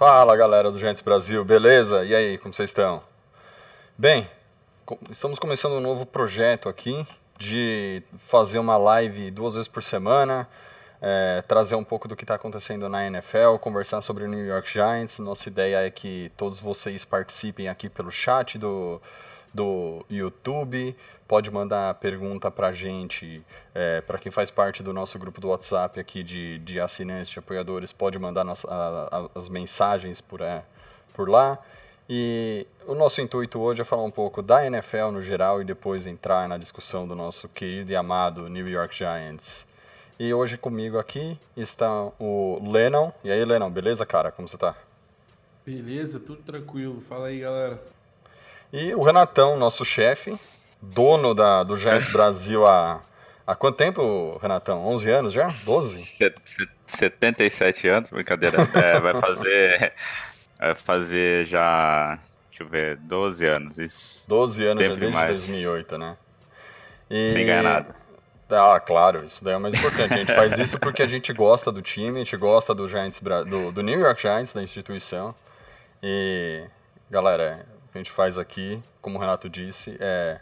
Fala galera do Giants Brasil, beleza? E aí, como vocês estão? Bem, estamos começando um novo projeto aqui de fazer uma live duas vezes por semana, é, trazer um pouco do que está acontecendo na NFL, conversar sobre o New York Giants. Nossa ideia é que todos vocês participem aqui pelo chat do, do YouTube. Pode mandar pergunta pra gente, é, para quem faz parte do nosso grupo do WhatsApp aqui de, de assinantes, de apoiadores, pode mandar nossa- a- a- as mensagens por, é, por lá. E o nosso intuito hoje é falar um pouco da NFL no geral e depois entrar na discussão do nosso querido e amado New York Giants. E hoje comigo aqui está o Lennon. E aí, Lennon, beleza, cara? Como você tá? Beleza, tudo tranquilo. Fala aí, galera. E o Renatão, nosso chefe, dono da, do Giants Brasil há, há quanto tempo, Renatão? 11 anos já? 12? Set- set- 77 anos, brincadeira. É, vai fazer. Vai fazer já. Deixa eu ver, 12 anos. Isso. 12 anos já Tempo desde demais. 2008, né? E... Sem ganhar nada. Ah, claro, isso daí é o mais importante. A gente faz isso porque a gente gosta do time, a gente gosta do Giants, do, do New York Giants, da instituição. E, galera, que a gente faz aqui, como o Renato disse, é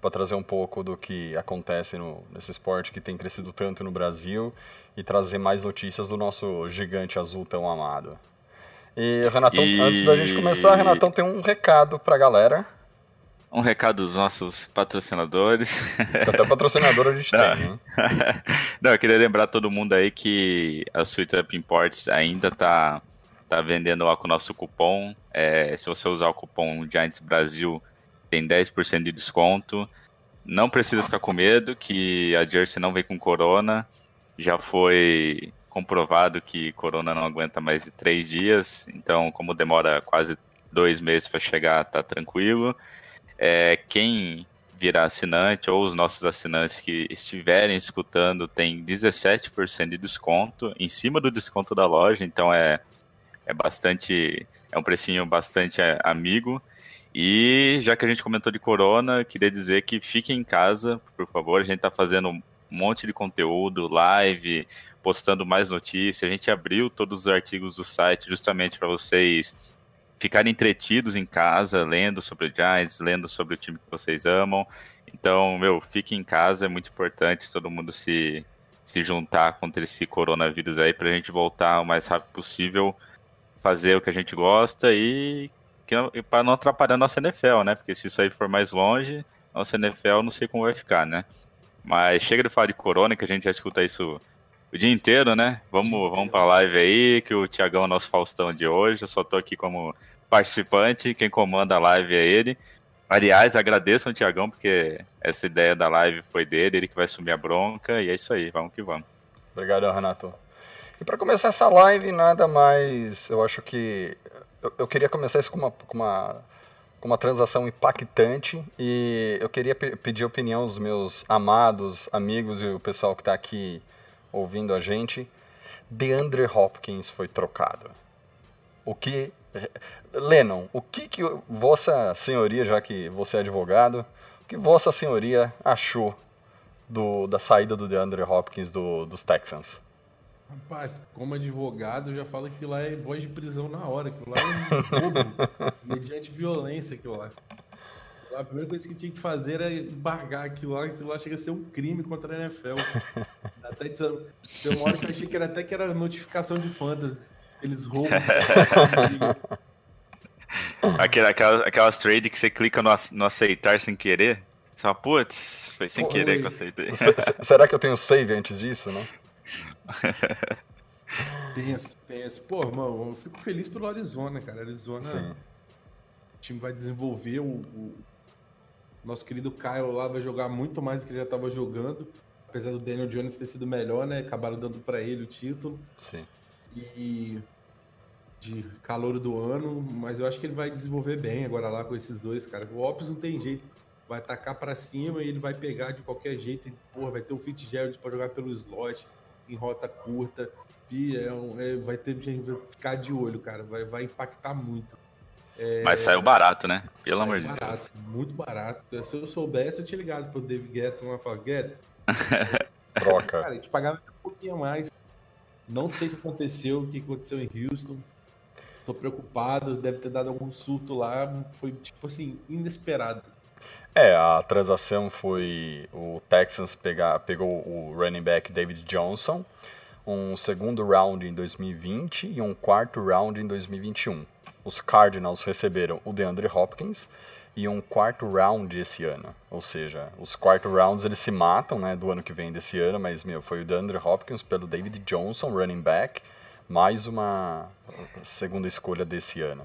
para trazer um pouco do que acontece no, nesse esporte que tem crescido tanto no Brasil e trazer mais notícias do nosso gigante azul tão amado. E, Renatão, E- antes da gente começar, Renatão tem um recado pra galera. Um recado dos nossos patrocinadores. Até patrocinador a gente Não. tem, hein? Não, eu queria lembrar todo mundo aí que a Sweet Up Imports ainda tá, tá vendendo lá com o nosso cupom. É, se você usar o cupom Giants Brasil, tem 10% de desconto. Não precisa ficar com medo que a Jersey não vem com corona. Já foi comprovado que corona não aguenta mais de três dias. Então, como demora quase dois meses para chegar, tá tranquilo. É, quem virar assinante ou os nossos assinantes que estiverem escutando tem 17% de desconto em cima do desconto da loja, então é, é bastante é um precinho bastante é, amigo. E já que a gente comentou de corona, queria dizer que fiquem em casa, por favor. A gente está fazendo um monte de conteúdo, live, postando mais notícias. A gente abriu todos os artigos do site justamente para vocês ficarem entretidos em casa, lendo sobre o Giants, lendo sobre o time que vocês amam. Então, meu, fique em casa, é muito importante todo mundo se, se juntar contra esse coronavírus aí pra gente voltar o mais rápido possível, fazer o que a gente gosta e, e para não atrapalhar a nossa NFL, né? Porque se isso aí for mais longe, nossa NFL não sei como vai ficar, né? Mas chega de falar de corona, que a gente já escuta isso o dia inteiro, né? Vamos, vamos pra live aí, que o Tiagão é o nosso Faustão de hoje. Eu só tô aqui como participante, quem comanda a live é ele. Aliás, agradeçam o Tiagão, porque essa ideia da live foi dele, ele que vai assumir a bronca, e é isso aí, vamos que vamos. Obrigado, Renato. E para começar essa live, nada mais. Eu acho que. Eu, eu queria começar isso com uma, com, uma, com uma transação impactante. E eu queria pe- pedir opinião dos meus amados amigos e o pessoal que está aqui ouvindo a gente. DeAndre Hopkins foi trocado. O que. Lennon, o que, que Vossa Senhoria, já que você é advogado, o que Vossa Senhoria achou do, da saída do DeAndre Hopkins do, dos Texans? Rapaz, como advogado, eu já falo que lá é voz de prisão na hora. Aquilo lá é um mediante violência aquilo lá. A primeira coisa que tinha que fazer era embargar aquilo lá, aquilo lá chega a ser um crime contra a NFL. Até dizendo, tem uma hora que eu achei que era até que era notificação de fantasy. Eles roubam. Aquela, aquelas, aquelas trade que você clica no, no aceitar sem querer, você fala, putz, foi sem Pô, querer que eu aceitei. Se- se- será que eu tenho save antes disso, né? Tenso, tenso. Pô, irmão, eu fico feliz pelo Arizona, cara. Arizona, Sim. o time vai desenvolver. O, o nosso querido Kyle lá vai jogar muito mais do que ele já estava jogando. Apesar do Daniel Jones ter sido melhor, né? Acabaram dando para ele o título. Sim. E de calor do ano, mas eu acho que ele vai desenvolver bem agora lá com esses dois, cara. O Ops não tem jeito. Vai atacar para cima e ele vai pegar de qualquer jeito. E, porra, vai ter o Fitzgerald para jogar pelo slot, em rota curta. E é um, é, vai ter que ficar de olho, cara. Vai, vai impactar muito. É, mas saiu barato, né? Pelo amor de barato, Deus. Muito barato. Se eu soubesse, eu tinha ligado pro David Guetta e falar, Guetta. Troca. Cara, a gente pagava um pouquinho a mais. Não sei o que aconteceu, o que aconteceu em Houston. Tô preocupado, deve ter dado algum surto lá. Foi, tipo assim, inesperado. É, a transação foi o Texans pegar, pegou o running back David Johnson, um segundo round em 2020 e um quarto round em 2021. Os Cardinals receberam o DeAndre Hopkins e um quarto round esse ano. Ou seja, os quarto rounds eles se matam, né, do ano que vem desse ano, mas meu, foi o DeAndre Hopkins pelo David Johnson, running back, mais uma segunda escolha desse ano.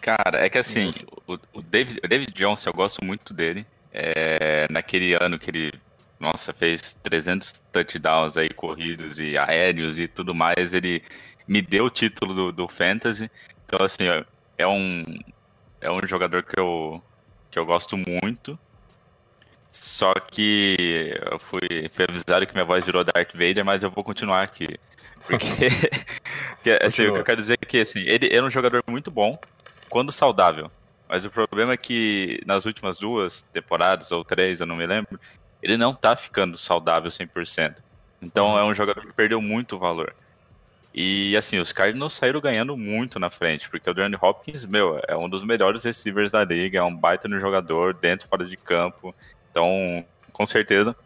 Cara, é que assim, o, o, David, o David Johnson, eu gosto muito dele. É, naquele ano que ele, nossa, fez 300 touchdowns aí corridos e aéreos e tudo mais, ele me deu o título do, do Fantasy. Então, assim, é um, é um jogador que eu, que eu gosto muito. Só que eu fui, fui avisado que minha voz virou Darth Vader, mas eu vou continuar aqui. Porque, porque assim, o que eu quero dizer é que assim, ele é um jogador muito bom quando saudável. Mas o problema é que nas últimas duas temporadas, ou três, eu não me lembro, ele não tá ficando saudável 100%. Então é um jogador que perdeu muito valor. E assim, os Cardinals saíram ganhando muito na frente, porque o DeAndre Hopkins, meu, é um dos melhores receivers da liga, é um baita no jogador, dentro e fora de campo. Então, com certeza,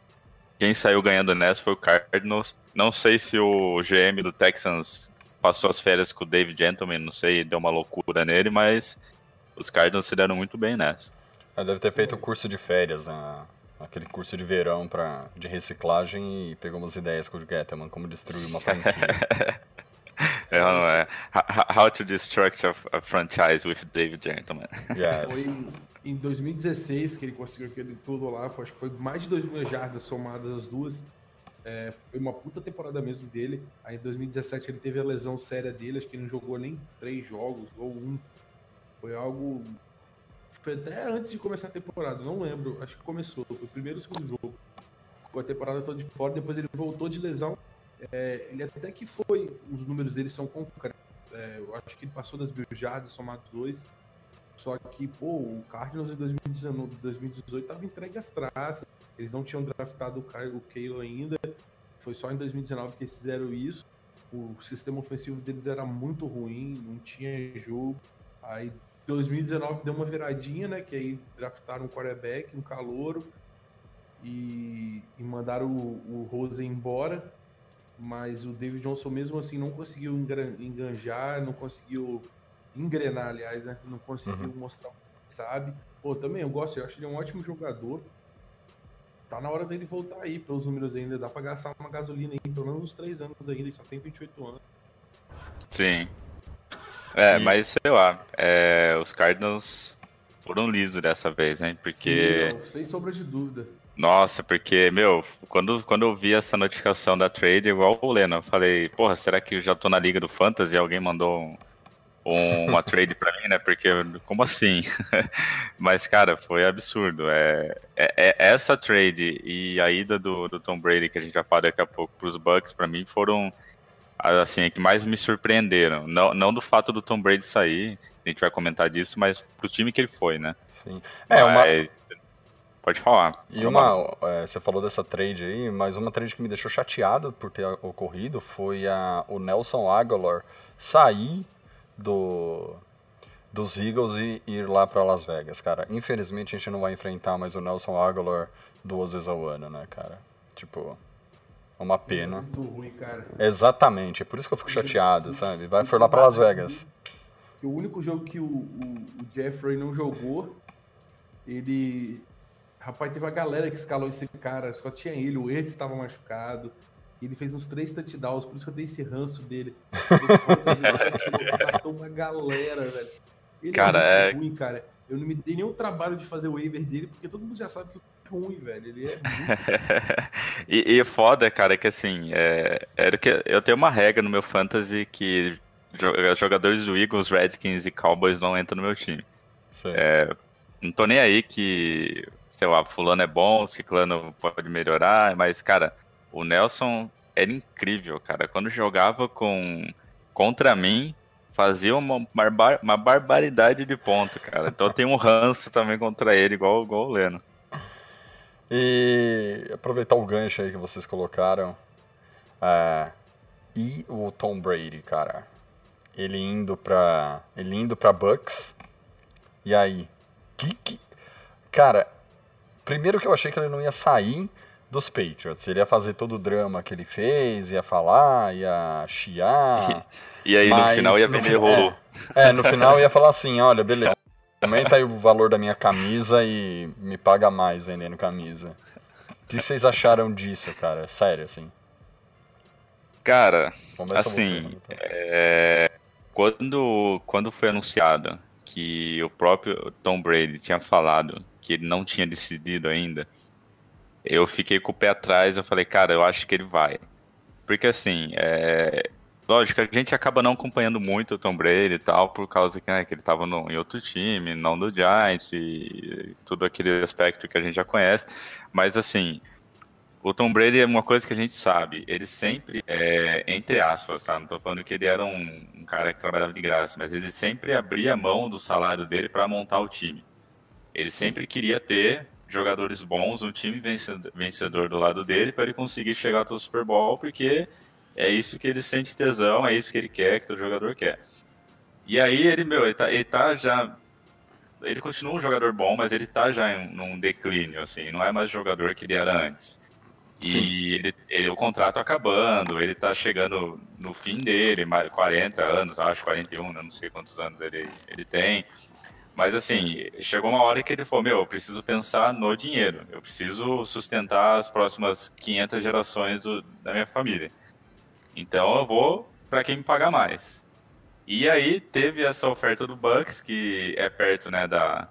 quem saiu ganhando nessa foi o Cardinals. Não sei se o GM do Texans passou as férias com o David Gentleman, não sei, deu uma loucura nele, mas os Cardinals se deram muito bem nessa. Deve ter feito o curso de férias, né? aquele curso de verão pra, de reciclagem e pegou umas ideias com o Gettman, como destruir uma franquia. É, não é. How to Destruct a, Franchise with David Gentleman. Yes. Foi em 2016 que ele conseguiu aquele tudo lá, foi, acho que foi mais de 2 mil jardas somadas as duas. É, foi uma puta temporada mesmo dele. Aí em 2017 ele teve a lesão séria dele, acho que ele não jogou nem três jogos ou um. Foi algo foi até antes de começar a temporada, não lembro. Acho que começou. Foi o primeiro ou segundo jogo. Ficou a temporada toda de fora, depois ele voltou de lesão. É, ele até que foi. Os números dele são concretos. É, eu acho que ele passou das mil jardas, somados dois. Só que, pô, o Cardinals em 2019, 2018 tava entregue às traças. Eles não tinham draftado o Keilo ainda. Foi só em 2019 que eles fizeram isso. O sistema ofensivo deles era muito ruim, não tinha jogo. Aí 2019 deu uma viradinha, né? Que aí draftaram um quarterback, um calouro e, e mandaram o, o Rose embora. Mas o David Johnson mesmo assim não conseguiu enganjar, não conseguiu engrenar, aliás, né? Não conseguiu uhum. mostrar o que sabe. Pô, também eu gosto, eu acho ele um ótimo jogador. Tá na hora dele voltar aí pelos números ainda. Dá pra gastar uma gasolina aí, pelo menos uns 3 anos ainda, ele só tem 28 anos. Sim. É, e... mas sei lá, é, os Cardinals foram lisos dessa vez, hein? Porque. Sim, não, sem sombra de dúvida. Nossa, porque, meu, quando, quando eu vi essa notificação da trade, igual o Leno, eu falei, porra, será que eu já tô na liga do Fantasy e alguém mandou um, uma trade pra mim, né? Porque, como assim? Mas, cara, foi absurdo. É, é, é, essa trade e a ida do, do Tom Brady, que a gente vai falar daqui a pouco, pros Bucks, pra mim foram assim, que mais me surpreenderam. Não, não do fato do Tom Brady sair, a gente vai comentar disso, mas pro time que ele foi, né? Sim. É, mas... uma... Pode falar. E uma, é, você falou dessa trade aí, mas uma trade que me deixou chateado por ter ocorrido foi a, o Nelson Aguilar sair do, dos Eagles e ir lá para Las Vegas, cara. Infelizmente a gente não vai enfrentar mais o Nelson Aguilar duas vezes ao ano, né, cara? Tipo, uma pena. Muito ruim, cara. Exatamente, é por isso que eu fico chateado, sabe? Vai, foi lá pra Las Vegas. Que o único jogo que o, o, o Jeffrey não jogou, ele. Rapaz, teve uma galera que escalou esse cara, só tinha ele, o Ertz estava machucado. Ele fez uns três touchdowns, por isso que eu dei esse ranço dele. Ele matou uma galera, velho. Ele cara, é, é ruim, cara. Eu não me dei nenhum trabalho de fazer o waiver dele, porque todo mundo já sabe que ruim, velho. Ele é muito... e, e foda, cara, que assim, é, era que eu tenho uma regra no meu fantasy que jo- jogadores do Eagles, Redskins e Cowboys não entram no meu time. É, não tô nem aí que, sei lá, fulano é bom, ciclano pode melhorar, mas, cara, o Nelson era incrível, cara. Quando jogava com contra mim, fazia uma, barbar- uma barbaridade de ponto, cara. Então tenho um ranço também contra ele, igual, igual o Leno. E aproveitar o gancho aí que vocês colocaram. é, e o Tom Brady, cara. Ele indo pra. Ele indo pra Bucks. E aí? Que, que... Cara, primeiro que eu achei que ele não ia sair dos Patriots. Ele ia fazer todo o drama que ele fez, ia falar, ia chiar. E aí Mas no final ia vender rolo. É, no final ia falar assim, olha, beleza. Aumenta aí o valor da minha camisa e me paga mais vendendo camisa. O que vocês acharam disso, cara? Sério, assim. Cara, Começa você, Assim, Mano. é, quando, quando foi anunciado que o próprio Tom Brady tinha falado que ele não tinha decidido ainda, eu fiquei com o pé atrás, eu falei, cara, eu acho que ele vai. Porque assim, é, lógico, a gente acaba não acompanhando muito o Tom Brady e tal, por causa que, né, que ele estava em outro time, não do Giants e tudo aquele aspecto que a gente já conhece. Mas assim, o Tom Brady é uma coisa que a gente sabe. Ele sempre, é, entre aspas, tá? Não tô falando que ele era um, um cara que trabalhava de graça, mas ele sempre abria mão do salário dele para montar o time. Ele sempre queria ter jogadores bons, um time vencedor, do lado dele para ele conseguir chegar até o Super Bowl, porque é isso que ele sente tesão, é isso que ele quer, que o jogador quer. E aí ele, meu, ele tá, ele tá já ele continua um jogador bom, mas ele tá já em num declínio, assim, não é mais jogador que ele era antes. E ele, ele- o contrato acabando, ele tá chegando no fim dele, mais 40 anos, acho 41, né, não sei quantos anos ele, ele tem. Mas assim, chegou uma hora que ele falou, meu, eu preciso pensar no dinheiro, eu preciso sustentar as próximas 500 gerações do- da minha família. Então eu vou para quem me pagar mais. E aí teve essa oferta do Bucks, que é perto, né, da,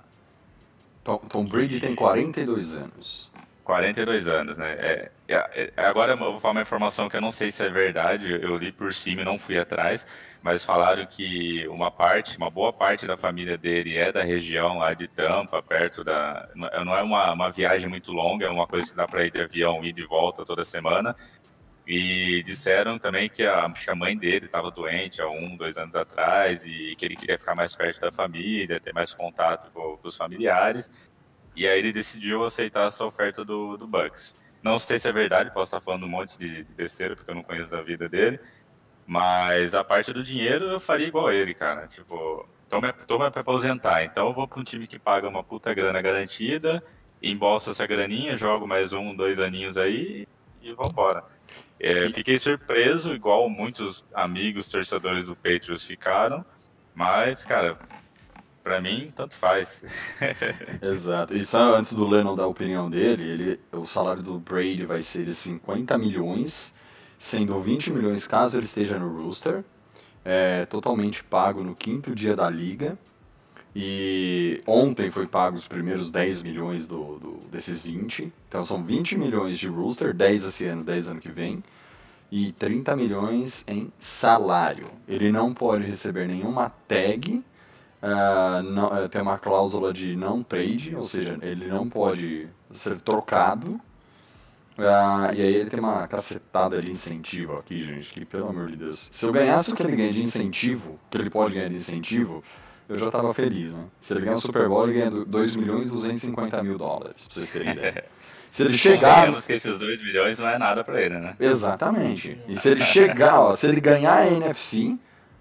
Tom, Tom Brady tem 42 anos. 42 anos, né? É, é, é, agora eu vou falar uma informação que eu não sei se é verdade, eu, eu li por cima e não fui atrás, mas falaram que uma parte, uma boa parte da família dele é da região lá de Tampa, perto da. Não não é uma, uma viagem muito longa, é uma coisa que dá para ir de avião ir de volta toda semana. E disseram também que a, que a mãe dele estava doente há um, dois anos atrás e que ele queria ficar mais perto da família, ter mais contato com, com os familiares. E aí ele decidiu aceitar essa oferta do, do Bucks. Não sei se é verdade, posso estar falando um monte de besteira, porque eu não conheço da vida dele. Mas a parte do dinheiro eu faria igual ele, cara. Tipo, me, tô me aposentar, então eu vou para um time que paga uma puta grana garantida, embolsa essa graninha, jogo mais um, dois aninhos aí e vambora. É, fiquei surpreso, igual muitos amigos torcedores do Patriots ficaram, mas, cara, pra mim, tanto faz. Exato. E só antes do Lennon dar a opinião dele, ele, o salário do Brady vai ser de 50 milhões, sendo 20 milhões caso ele esteja no Rooster, é, totalmente pago no quinto dia da liga. E ontem foi pago os primeiros 10 milhões do, do- desses 20. Então são 20 milhões de Rooster, 10 esse ano, 10 ano que vem. E 30 milhões em salário. Ele não pode receber nenhuma tag ah, não- eh, tem uma cláusula de não trade, ou seja, ele não pode ser trocado. Ah, e aí ele tem uma cacetada de incentivo aqui, gente, que pelo amor de Deus. Se eu ganhasse o que ele ganha de incentivo, que ele pode ganhar de incentivo, eu já tava feliz, né? Se ele ganhar o Super Bowl, ele ganha 2 milhões e 250 mil dólares, pra vocês terem ideia. Se ele chegar... Convenhamos que esses 2 milhões não é nada pra ele, né? Exatamente. E se ele chegar, ó, se ele ganhar a NFC,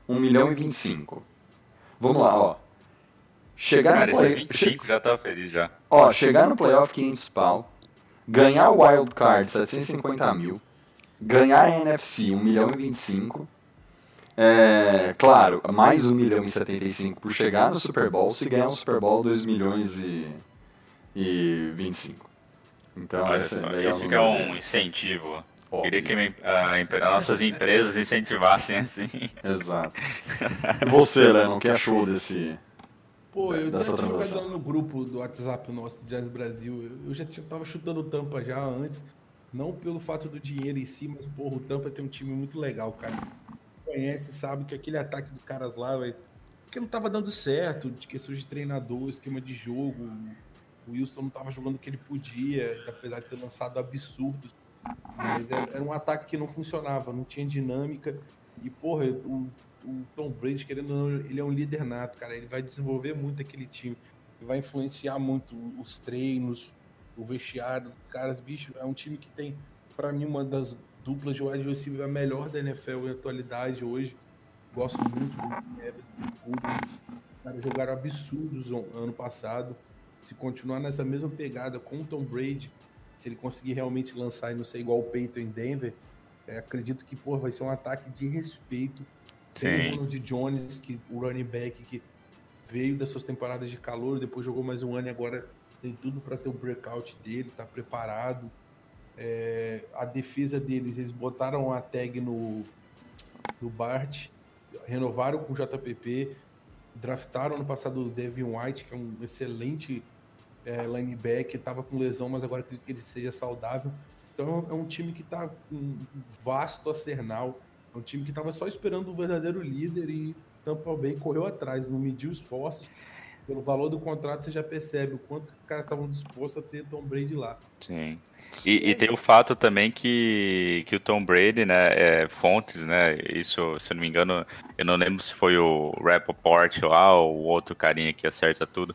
1 milhão e 25. Vamos lá, ó. Chegar Cara, no esses play... 25 já tá feliz já. Ó, chegar no playoff 500 pau, ganhar o wild card 750 mil, ganhar a NFC 1 milhão e 25, é, claro, mais 1 milhão e 75 por chegar no Super Bowl, se ganhar o Super Bowl 2 milhões e, e 25. Então, Olha esse, só, é isso que é um incentivo. Óbvio. Queria que me- a nossas empresas incentivassem assim. Exato. Você, Léo, o que achou desse... Pô, eu já tinha jogado no grupo do WhatsApp nosso, Jazz Brasil. Eu- já tinha, tava chutando tampa já antes. Não pelo fato do dinheiro em si, mas, porra, o Tampa tem um time muito legal, cara. conhece sabe que aquele ataque dos caras lá, velho, que não tava dando certo, de questões de treinador, esquema de jogo. O Wilson não tava jogando o que ele podia, apesar de ter lançado absurdos. Mas era, era um ataque que não funcionava, não tinha dinâmica. E, porra, o, o Tom Brady, querendo ou não, ele é um líder nato, cara. Ele vai desenvolver muito aquele time. Ele vai influenciar muito os treinos, o vestiário caras. Bicho, é um time que tem, para mim, uma das duplas de wide receiver a melhor da NFL em atualidade hoje. Gosto muito do Evans, do caras jogaram absurdos ano passado. Se continuar nessa mesma pegada com o Tom Brady, se ele conseguir realmente lançar e não ser igual o Peyton em Denver, é, acredito que pô, vai ser um ataque de respeito. Tem o Ronald Jones, que, o running back que veio das suas temporadas de calor, depois jogou mais um ano e agora tem tudo para ter o breakout dele, tá preparado. É, a defesa deles, eles botaram a tag no, no Bart, renovaram com o JPP, draftaram no passado o Devin White, que é um excelente é, linebacker, estava com lesão, mas agora acredito que ele seja saudável. Então é um time que está com um vasto arsenal, é um time que estava só esperando o verdadeiro líder e Tampa Bay correu atrás, não mediu esforços. Pelo valor do contrato, você já percebe o quanto os caras estavam dispostos a ter Tom Brady lá. Sim. E, e, tem o fato também que, que o Tom Brady, né, é, fontes, né, isso, se eu não me engano, eu não lembro se foi o Rappaport lá ou o outro carinha que acerta tudo,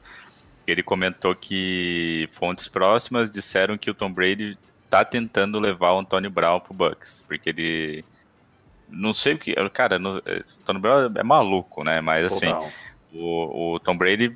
ele comentou que fontes próximas disseram que o Tom Brady tá tentando levar o Antônio Brown pro Bucks, porque ele não sei o que, cara, no, o Antônio Brown é maluco, né, mas assim, o, o Tom Brady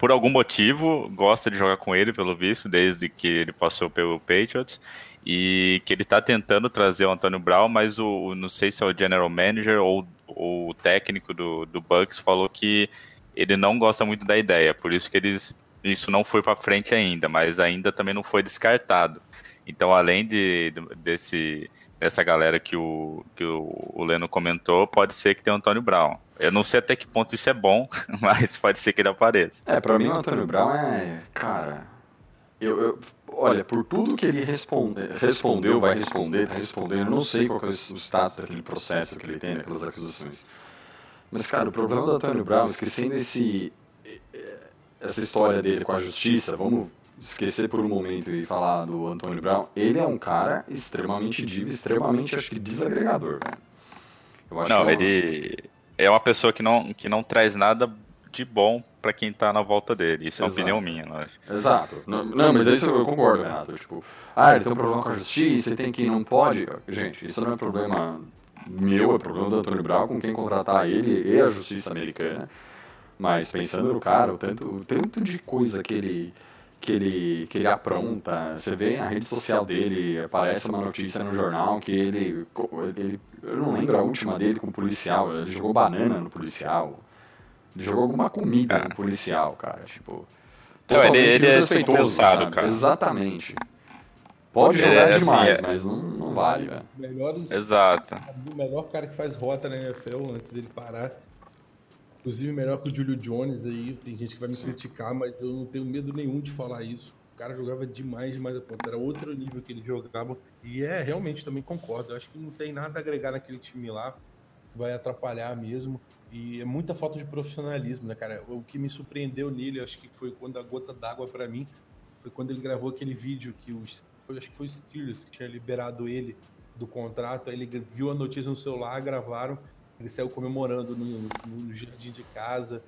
por algum motivo, gosta de jogar com ele, pelo visto, desde que ele passou pelo Patriots. E que ele está tentando trazer o Antônio Brown, mas o, o, não sei se é o general manager ou, ou o técnico do, do Bucks falou que ele não gosta muito da ideia, por isso que eles isso não foi para frente ainda, mas ainda também não foi descartado. Então, além de, desse dessa galera que o, que o, o Leno comentou, pode ser que tenha o Antônio Brown. Eu não sei até que ponto isso é bom, mas pode ser que ele apareça. É, pra mim o Antônio Brown é. Cara. Eu, eu, olha, por tudo que ele responde, respondeu, vai responder, tá respondendo, eu não sei qual é o status daquele processo que ele tem, aquelas acusações. Mas, cara, o problema do Antônio Brown, esquecendo esse, essa história dele com a justiça, vamos esquecer por um momento e falar do Antônio Brown, ele é um cara extremamente divo, extremamente, acho que, desagregador, velho. Não, que ele é uma pessoa que não, que não traz nada de bom para quem tá na volta dele. Isso Exato. é uma opinião minha, lógico. Exato. Não, não, mas isso eu concordo, Renato. Tipo, ah, ele tem um problema com a justiça, tem quem não pode. Gente, isso não é problema meu, é problema do Antônio Brown com quem contratar ele e a justiça americana. Mas pensando no cara, o tanto, o tanto de coisa que ele que ele, que ele apronta. Você vê na rede social dele, aparece uma notícia no jornal que ele, ele. Eu não lembro a última dele com o policial. Ele jogou banana no policial. Ele jogou alguma comida no policial, cara. Tipo. Não, ele, ele é pensado, cara. Exatamente. Pode jogar é, demais, assim, é... mas não, não vale, velho. Melhores, Exato. O melhor cara que faz rota na NFL antes dele parar Inclusive, melhor que o Julio Jones aí. Tem gente que vai me criticar, mas eu não tenho medo nenhum de falar isso. O cara jogava demais, demais a. Era outro nível que ele jogava. E é, realmente, também concordo. Eu acho que não tem nada a agregar naquele time lá. Vai atrapalhar mesmo. E é muita falta de profissionalismo, né, cara? O que me surpreendeu nele, acho que foi quando a gota d'água para mim, foi quando ele gravou aquele vídeo que os. Acho que foi o Steelers que tinha liberado ele do contrato. Aí ele viu a notícia no celular, gravaram ele saiu comemorando no, no jardim de casa.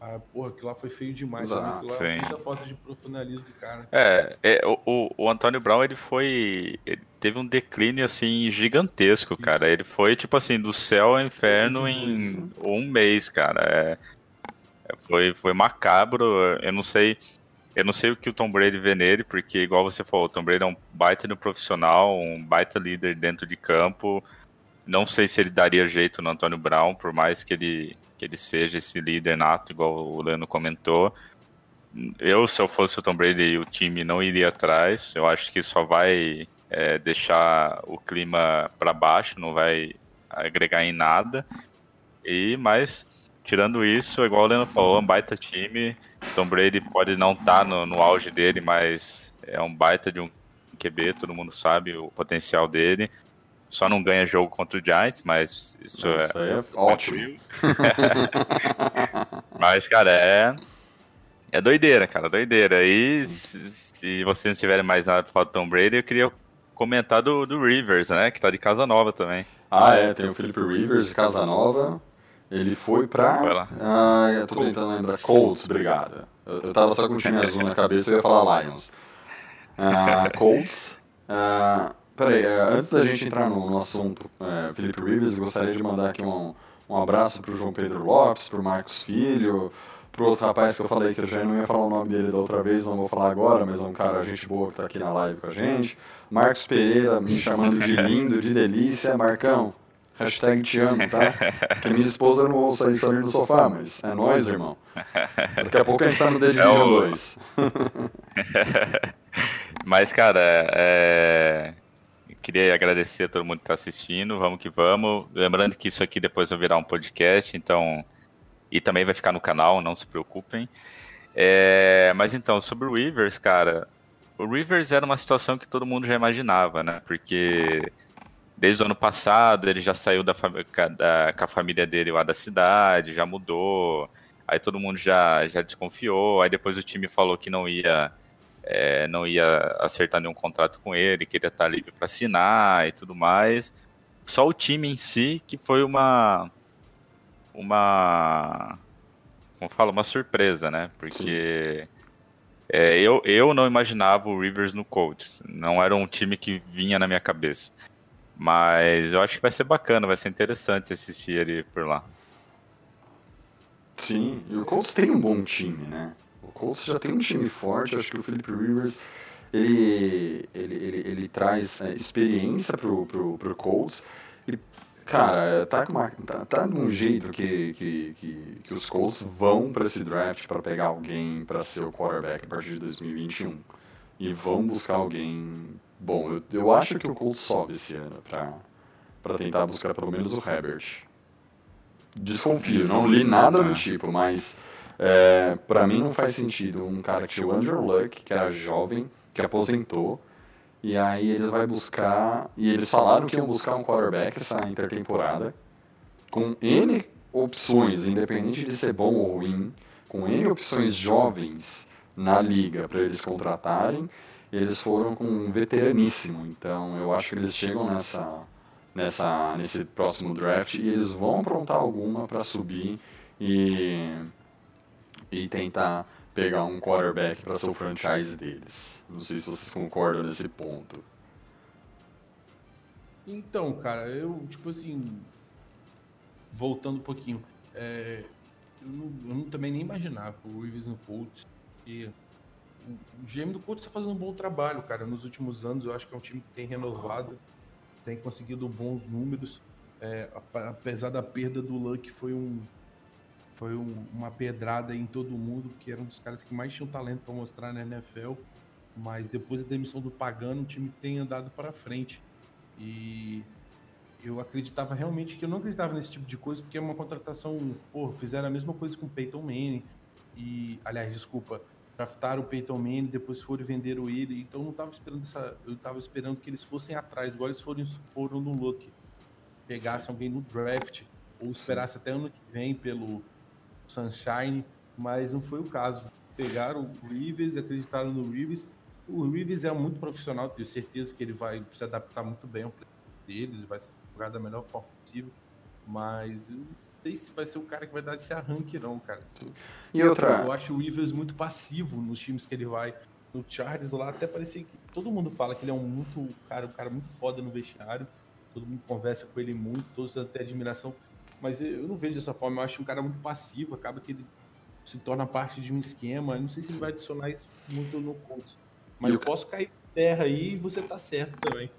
Ah, porra, aquilo lá foi feio demais. Exato, aquilo lá muita falta de profissionalismo do cara. É, é o, o Antônio Brown, ele foi. Ele teve um declínio, assim, gigantesco, Isso. cara. Ele foi, tipo assim, do céu ao inferno em um mês, cara. É, é, foi, foi macabro. Eu não sei. Eu não sei o que o Tom Brady vê nele, porque, igual você falou, o Tom Brady é um baita no profissional, um baita líder dentro de campo. Não sei se ele daria jeito no Antônio Brown, por mais que ele, que ele seja esse líder nato, igual o Leno comentou. Eu, se eu fosse o Tom Brady, o time não iria atrás. Eu acho que só vai é, deixar o clima para baixo, não vai agregar em nada. E mas tirando isso, igual o Leno falou, é um baita time. Tom Brady pode não estar tá no, no auge dele, mas é um baita de um QB, todo mundo sabe o potencial dele. Só não ganha jogo contra o Giants, mas isso, Isso é, é ótimo. Mas, cara, é. É doideira, cara, doideira. E se, se vocês não tiverem mais nada pra falar do Tom Brady, eu queria comentar do, do Rivers, né? Que tá de casa nova também. Ah, é, tem o Felipe Rivers de Casa Nova. Ele foi pra. lá. Ah, eu tô tentando lembrar. Colts, obrigado. Eu, eu tava só com o time azul na cabeça e ia falar Lions. Ah, Colts. Ah, peraí, é, antes da gente entrar no, no assunto é, Felipe Rivers, eu gostaria de mandar aqui um, um abraço pro João Pedro Lopes, pro Marcos Filho, pro outro rapaz que eu falei que eu já não ia falar o nome dele da outra vez, não vou falar agora, mas é um cara, gente boa que tá aqui na live com a gente. Marcos Pereira me chamando de lindo, de delícia. Marcão, hashtag te amo, tá? Que minha esposa não ouça isso ali no sofá, mas é nóis, irmão. Daqui a pouco a gente tá no The Division É o- 2. Mas, cara, é... queria agradecer a todo mundo que tá assistindo. Vamos que vamos. Lembrando que isso aqui depois vai virar um podcast, então. E também vai ficar no canal, não se preocupem. É, Mas então, sobre o Rivers, cara, o Rivers era uma situação que todo mundo já imaginava, né? Porque desde o ano passado ele já saiu da, da- com a família dele lá da cidade, já mudou. Aí todo mundo já, já desconfiou. Aí depois o time falou que não ia é, não ia acertar nenhum contrato com ele, queria estar livre para assinar e tudo mais. Só o time em si que foi uma uma como fala, uma surpresa, né? Porque é, eu, eu não imaginava o Rivers no Colts. Não era um time que vinha na minha cabeça. Mas eu acho que vai ser bacana, vai ser interessante assistir ele por lá. Sim, e o Colts tem um bom time, né? Colts já tem um time forte, acho que o Philip Rivers ele, ele, ele, ele traz é, experiência pro, pro, pro Colts. Ele, cara, tá, com uma, tá, tá de um jeito que, que, que, que os Colts vão para esse draft para pegar alguém para ser o quarterback a partir de 2021. E vão buscar alguém bom. Eu, eu acho que o Colts sobe esse ano para tentar buscar pelo menos o Herbert. Desconfio, não li nada do tipo, mas é, para mim não faz sentido um cara que tinha o Andrew Luck, que era jovem, que aposentou, e aí ele vai buscar. E eles falaram que iam buscar um quarterback essa intertemporada, com N opções, independente de ser bom ou ruim, com N opções jovens na liga para eles contratarem, eles foram com um veteraníssimo. Então eu acho que eles chegam nessa, nessa, nesse próximo draft e eles vão aprontar alguma para subir e, e tentar pegar um quarterback para ser o franchise deles. Não sei se vocês concordam nesse ponto. Então, cara, eu, tipo assim, voltando um pouquinho, é, eu, não, eu não- também nem imaginava o Rivers no Colts, e o, GM do Colts tá fazendo um bom trabalho, cara, nos últimos anos, eu acho que é um time que tem renovado, tem conseguido bons números, é, apesar da perda do Luck, foi um foi um- uma pedrada em todo mundo, que era um dos caras que mais tinham talento para mostrar na NFL, mas depois da demissão do Pagano, o time tem andado para frente. E eu acreditava realmente que eu não acreditava nesse tipo de coisa, porque é uma contratação, pô, fizeram a mesma coisa com o Peyton Manning. E, aliás, desculpa, draftaram o Peyton Manning, depois foram e venderam ele. Então eu não tava esperando essa. Eu tava esperando que eles fossem atrás, igual eles foram, foram no look. Pegassem alguém no draft, ou esperasse até ano que vem pelo Sunshine, mas não foi o caso. Pegaram o Rivers, acreditaram no Rivers. O Rivers é muito profissional, tenho certeza que ele vai se adaptar muito bem ao play deles, vai jogar da melhor forma possível. Mas eu não sei se vai ser o cara que vai dar esse arranque, não, cara. E outra. Eu acho o Rivers muito passivo nos times que ele vai. No Chargers lá até parecia que todo mundo fala que ele é um muito cara, um cara muito foda no vestiário. Todo mundo conversa com ele muito, todos têm admiração. Mas eu eu não vejo dessa forma. Eu acho um cara muito passivo. Acaba que ele se torna parte de um esquema. Eu não sei se ele vai adicionar isso muito no Colts. Mas E o- posso cair terra aí e você tá certo também.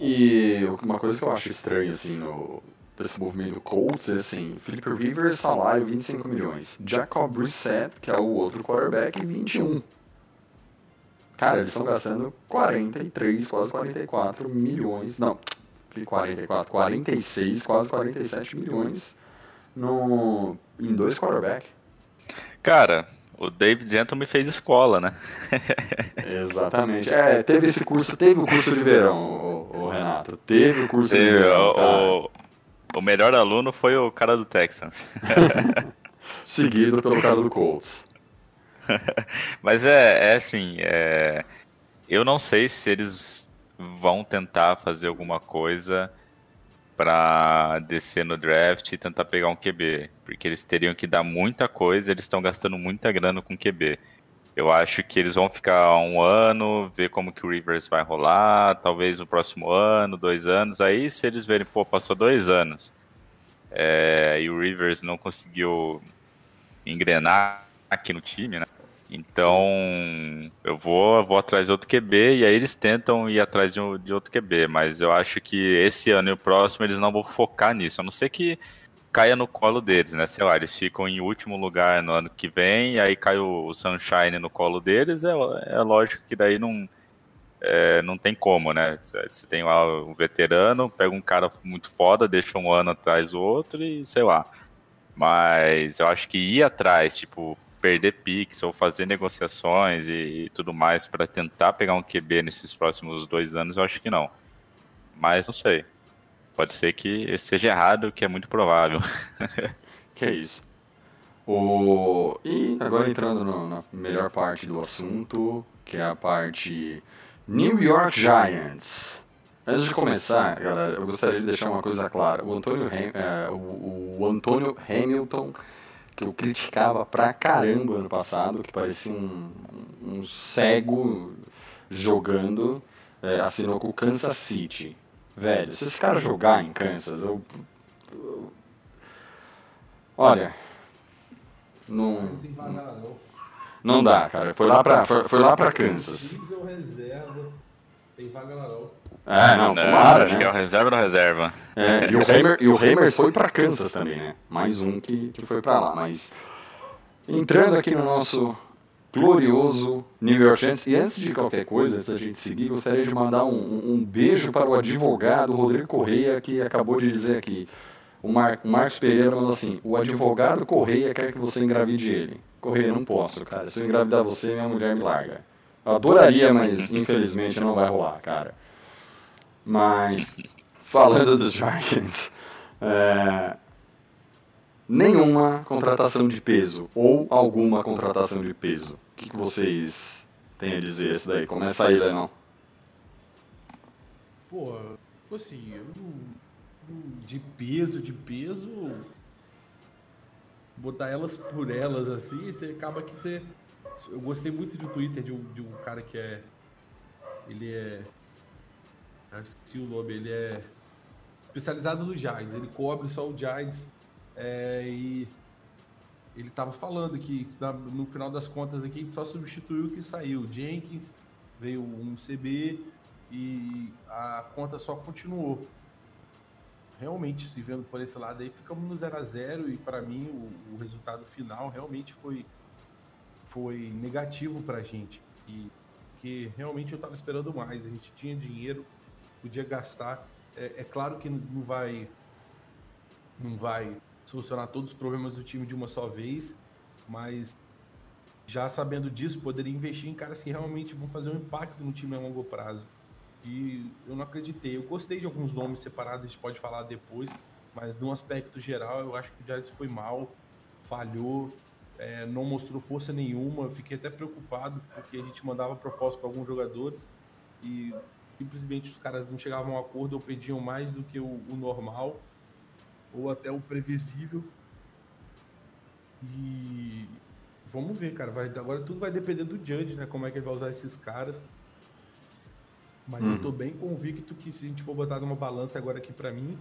E uma coisa que eu acho estranha, assim, no, desse movimento Colts é assim, Felipe Rivers, salário 25 milhões. Jacob Brissett, que é o outro quarterback, 21. Cara, eles estão gastando 43, quase 44 milhões. Não, que 44, 46, quase 47 milhões no, em dois quarterbacks. Cara, o David Gentle me fez escola, né? Exatamente. É, teve esse curso, teve o curso de verão, o, o Renato. Teve o curso Teve, de verão, o, o melhor aluno foi o cara do Texans. Seguido pelo cara do Colts. Mas é, é assim, é, eu não sei se eles vão tentar fazer alguma coisa pra descer no draft e tentar pegar um QB, porque eles teriam que dar muita coisa, eles estão gastando muita grana com QB. Eu acho que eles vão ficar um ano, ver como que o Rivers vai rolar, talvez no próximo ano, dois anos. Aí, se eles verem, pô, passou dois anos é, e o Rivers não conseguiu engrenar aqui no time, né? Então, eu vou, vou atrás de outro QB e aí eles tentam ir atrás de, um- de outro QB, mas eu acho que esse ano e o próximo eles não vão focar nisso, a não ser que caia no colo deles, né? Sei lá, eles ficam em último lugar no ano que vem, e aí cai o, o Sunshine no colo deles, é, é lógico que daí não, é, não tem como, né? Você tem lá o veterano, pega um cara muito foda, deixa um ano atrás do outro e sei lá. Mas eu acho que ir atrás, tipo, perder pix ou fazer negociações e, e tudo mais para tentar pegar um QB nesses próximos dois anos, eu acho que não. Mas não sei. Pode ser que seja errado, que é muito provável. Que é isso. O... E agora entrando no- na melhor parte do assunto, que é a parte New York Giants. Antes de começar, galera, eu gostaria de deixar uma coisa clara. O Antônio, Ham- é, o, o Antônio Hamilton, que eu criticava pra caramba ano passado, que parecia um, um cego jogando, é, assinou com o Kansas City. Velho, se esse cara jogar em Kansas, eu. Olha. Não, Não não. não dá, cara. Foi lá pra, foi, foi lá pra Kansas. Tem vaga lá, não. É, não, Não, tomara, acho que é o né? reserva da reserva. É, e o Hammer, e o Hamers foi pra Kansas também, né? Mais um que, que foi pra lá. Mas entrando aqui no nosso glorioso New York Giants, e antes de qualquer coisa, antes da gente seguir, gostaria de mandar um, um- um beijo para o advogado Rodrigo Correia, que acabou de dizer aqui. O, Mar, o Marcos Pereira mandou assim: o advogado Correia quer que você engravide ele. Correia, não posso, cara. Se eu engravidar você, minha mulher me larga. Eu adoraria, mas infelizmente não vai rolar, cara. Mas, falando dos Giants, é, nenhuma contratação de peso ou alguma contratação de peso. O que, que vocês têm a dizer isso daí? Começa aí, Lenão. Pô, assim, eu de peso, de peso, botar elas por elas assim, você acaba que você. Eu gostei muito do Twitter de um, de um cara que é. Ele é. Eu esqueci o nome, ele é especializado no Giants, ele cobre só o Giants é, e ele tava falando que no final das contas aqui a gente só substituiu o que saiu. Jenkins, veio um CB e a conta só continuou. Realmente, se vendo por esse lado aí, ficamos no 0 a 0 e para mim o, o resultado final realmente foi foi negativo pra gente. E que realmente eu tava esperando mais, a gente tinha dinheiro, podia gastar. É, é claro que não vai não vai solucionar todos os problemas do time de uma só vez, mas já sabendo disso, poderia investir em caras que realmente vão fazer um impacto no time a longo prazo. E eu não acreditei. Eu gostei de alguns nomes separados, a gente pode falar depois, mas no aspecto geral, eu acho que o Giants foi mal, falhou, é, não mostrou força nenhuma. Eu fiquei até preocupado, porque a gente mandava proposta para alguns jogadores e simplesmente os caras não chegavam a um acordo ou pediam mais do que o, o normal ou até o previsível. E vamos ver, cara. Vai, agora tudo vai depender do Judge, né? Como é que ele vai usar esses caras. Mas eu tô bem convicto que se a gente for botar numa balança agora aqui pra mim,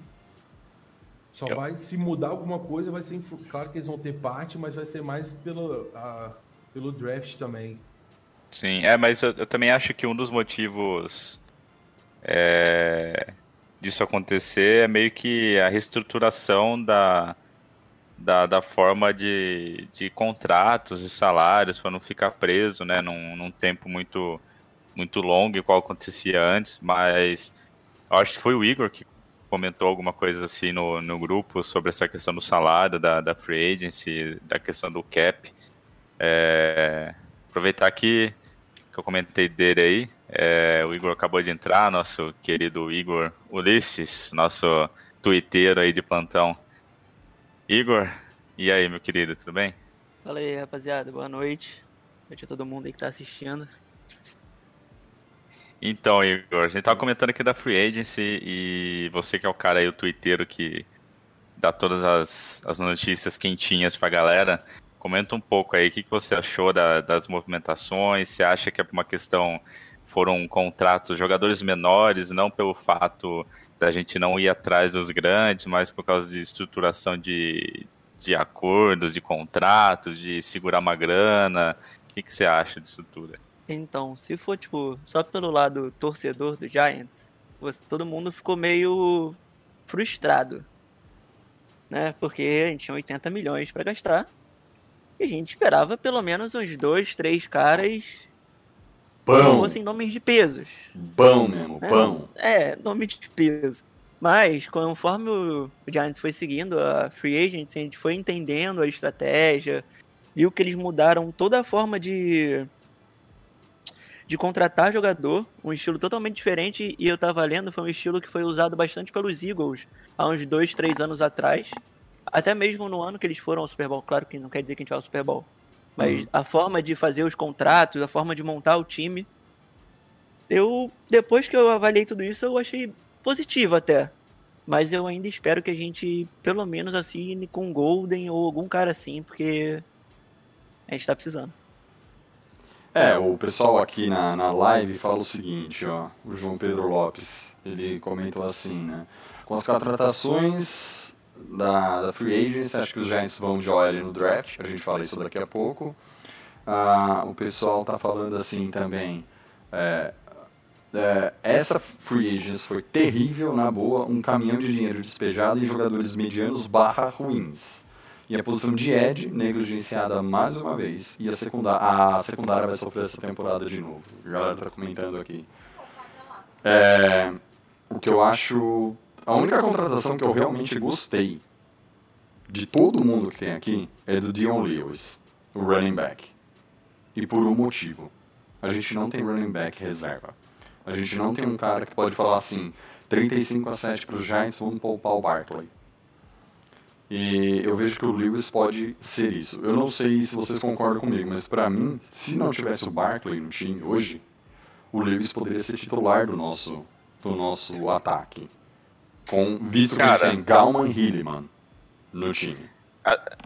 só Eu- vai se mudar alguma coisa, vai ser claro que eles vão ter parte, mas vai ser mais pelo, a- pelo draft também. Sim, é, mas eu, eu também acho que um dos motivos é, disso acontecer é meio que a reestruturação da, da, da forma de, de contratos e salários para não ficar preso, né, num, num tempo muito, muito longo, igual acontecia antes, mas eu acho que foi o Igor que comentou alguma coisa assim no, no grupo sobre essa questão do salário, da, da free agency, da questão do cap. É, aproveitar que, que eu comentei dele aí, É, o Igor acabou de entrar, nosso querido Igor Ulisses, nosso twitteiro aí de plantão. Igor, e aí, meu querido, tudo bem? Fala aí, rapaziada. Boa noite. Boa noite a todo mundo aí que tá assistindo. Então, Igor, a gente tava comentando aqui da Free Agency e você que é o cara aí, o twitteiro que dá todas as, as notícias quentinhas pra galera, comenta um pouco aí o que, que você achou da, das movimentações, você acha que é uma questão, foram contratos, jogadores menores, não pelo fato da gente não ir atrás dos grandes, mas por causa de estruturação de, de acordos, de contratos, de segurar uma grana, o que, que você acha disso tudo? Então, se for, tipo, só pelo lado torcedor do Giants, você- todo mundo ficou meio frustrado. Né? Porque a gente tinha 80 milhões pra gastar. E a gente esperava pelo menos uns dois, três caras que Pão, fossem nomes de pesos. pão mesmo, né? pão. É, nome de peso. Mas, conforme o Giants foi seguindo a free agency, a gente foi entendendo a estratégia, viu que eles mudaram toda a forma de de contratar jogador, um estilo totalmente diferente, e eu tava lendo, foi um estilo que foi usado bastante pelos Eagles há uns dois, três anos atrás. Até mesmo no ano que eles foram ao Super Bowl, claro que não quer dizer que a gente vai ao Super Bowl. Mas a forma de fazer os contratos, a forma de montar o time, eu, depois que eu avaliei tudo isso, eu achei positivo até. Mas eu ainda espero que a gente, pelo menos, assine com Golden ou algum cara assim, porque a gente tá precisando. É, o pessoal aqui na, na live fala o seguinte, ó, o João Pedro Lopes, ele comentou assim, né, com as contratações da, da Free Agency, acho que os Giants vão de OL no draft, a gente fala isso daqui a pouco, Ah, o pessoal tá falando assim também, é, é, essa Free Agency foi terrível, na boa, um caminhão de dinheiro despejado em jogadores medianos barra ruins. E a posição de Ed, negligenciada mais uma vez. E a secundária, a secundária vai sofrer essa temporada de novo. A galera tá comentando aqui. É, o que eu acho. A única contratação que eu realmente gostei de todo mundo que tem aqui é do Dion Lewis, o running back. E por um motivo. A gente não tem running back reserva. A gente não tem um cara que pode falar assim: 35 a 7 para os Giants, vamos poupar o Barkley. E eu vejo que o Lewis pode ser isso. Eu não sei se vocês concordam comigo, mas pra mim, se não tivesse o Barkley no time hoje, o Lewis poderia ser titular do nosso, do nosso ataque. Com, visto que Cara. a gente tem Galman e Hilliman no time.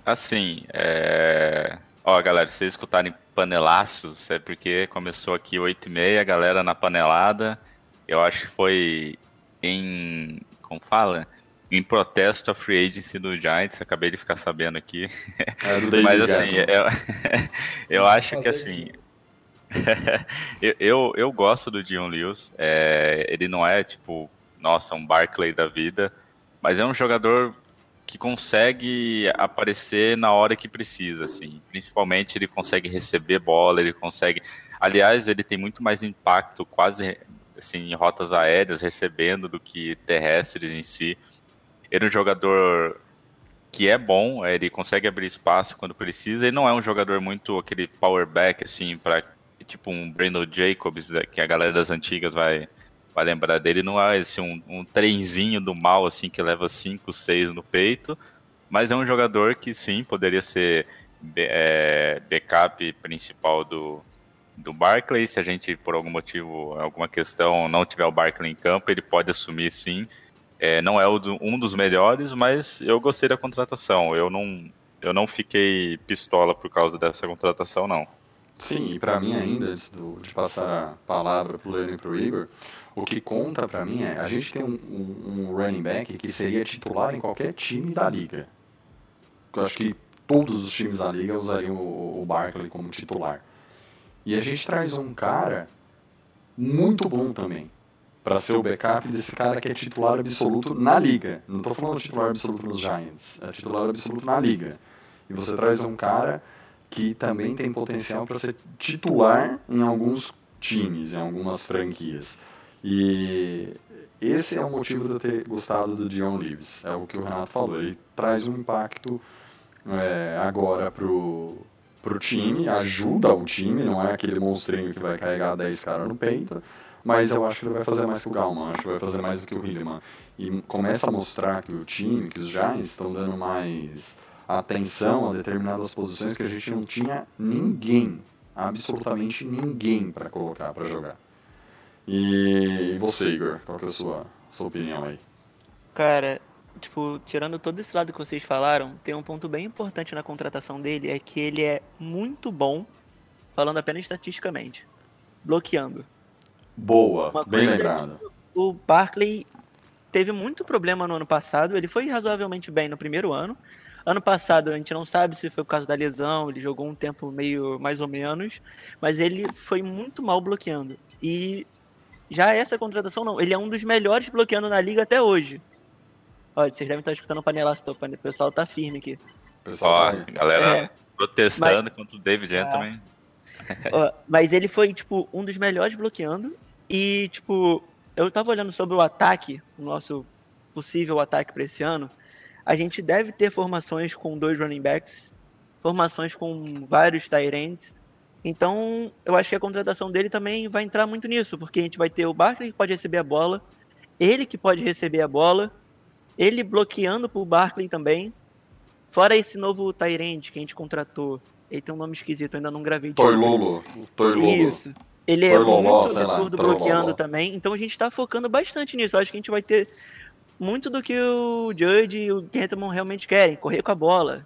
Assim, é... Ó, galera, se vocês escutarem panelaços, é porque começou aqui 8 e meia, a galera na panelada. Eu acho que foi em... como fala? Em protesto à free agency do Giants, acabei de ficar sabendo aqui. É, Mas assim, eu, eu acho que assim. eu, eu, eu gosto do Dion Lewis. É, ele não é tipo, nossa, um Barclay da vida, mas é um jogador que consegue aparecer na hora que precisa, assim. Principalmente ele consegue receber bola, ele consegue. Aliás, ele tem muito mais impacto, quase assim, em rotas aéreas, recebendo do que terrestres em si. Ele é um jogador que é bom, ele consegue abrir espaço quando precisa. Ele não é um jogador muito aquele power back, assim, para tipo um Brandon Jacobs, né, que a galera das antigas vai, vai lembrar dele. Não é esse um, um trenzinho do mal, assim, que leva 5, 6 no peito. Mas é um jogador que sim, poderia ser é, backup principal do, do Barclay. Se a gente, por algum motivo, alguma questão, não tiver o Barclay em campo, ele pode assumir sim. É, não é o um dos melhores, mas eu gostei da contratação. Eu não, eu não fiquei pistola por causa dessa contratação, não. Sim, e pra mim ainda, antes do- de passar a palavra pro Leandro e pro Igor, o que conta pra mim é, a gente tem um, um- um running back que seria titular em qualquer time da liga. Eu acho que todos os times da liga usariam o, o Barkley como titular. E a gente traz um cara muito bom também, pra ser o backup desse cara que é titular absoluto na liga. Não tô falando titular absoluto nos Giants, é titular absoluto na liga. E você traz um cara que também tem potencial para ser titular em alguns times, em algumas franquias. E esse é o motivo de eu ter gostado do Dion Lewis. É o que o Renato falou. Ele traz um impacto é, agora pro, pro time, ajuda o time, não é aquele monstrinho que vai carregar 10 caras no peito, mas eu acho que ele vai fazer mais que o Galman, acho que vai fazer mais do que o Hilleman. E começa a mostrar que o time, que os Giants estão dando mais atenção a determinadas posições que a gente não tinha ninguém, absolutamente ninguém para colocar para jogar. E você, Igor, qual que é a sua, sua opinião aí? Cara, tipo, tirando todo esse lado que vocês falaram, tem um ponto bem importante na contratação dele, é que ele é muito bom, falando apenas estatisticamente, bloqueando. Boa, Uma bem coisa lembrado. O Barkley teve muito problema no ano passado, ele foi razoavelmente bem no primeiro ano. Ano passado a gente não sabe se foi por causa da lesão, ele jogou um tempo meio mais ou menos, mas ele foi muito mal bloqueando. E já essa contratação não, ele é um dos melhores bloqueando na liga até hoje. Olha, vocês devem estar escutando o panelaço o pessoal tá firme aqui. Pessoal, Ó, vai- galera É. protestando contra o David Ah. também. Ó, mas ele foi, tipo, um dos melhores bloqueando. E, tipo, eu tava olhando sobre o ataque, o nosso possível ataque para esse ano. A gente deve ter formações com dois running backs, formações com vários tight ends. Então, eu acho que a contratação dele também vai entrar muito nisso, porque a gente vai ter o Barkley que pode receber a bola, ele que pode receber a bola, ele bloqueando pro Barkley também. Fora esse novo tight end que a gente contratou. Ele tem um nome esquisito, ainda não gravei. Toy direito. Lolo. o Toy Lolo. Isso. Ele é Torloló, muito lá, absurdo Torloló. bloqueando também. Então a gente tá focando bastante nisso. Eu acho que a gente vai ter muito do que o Judge e o Gentleman realmente querem. Correr com a bola.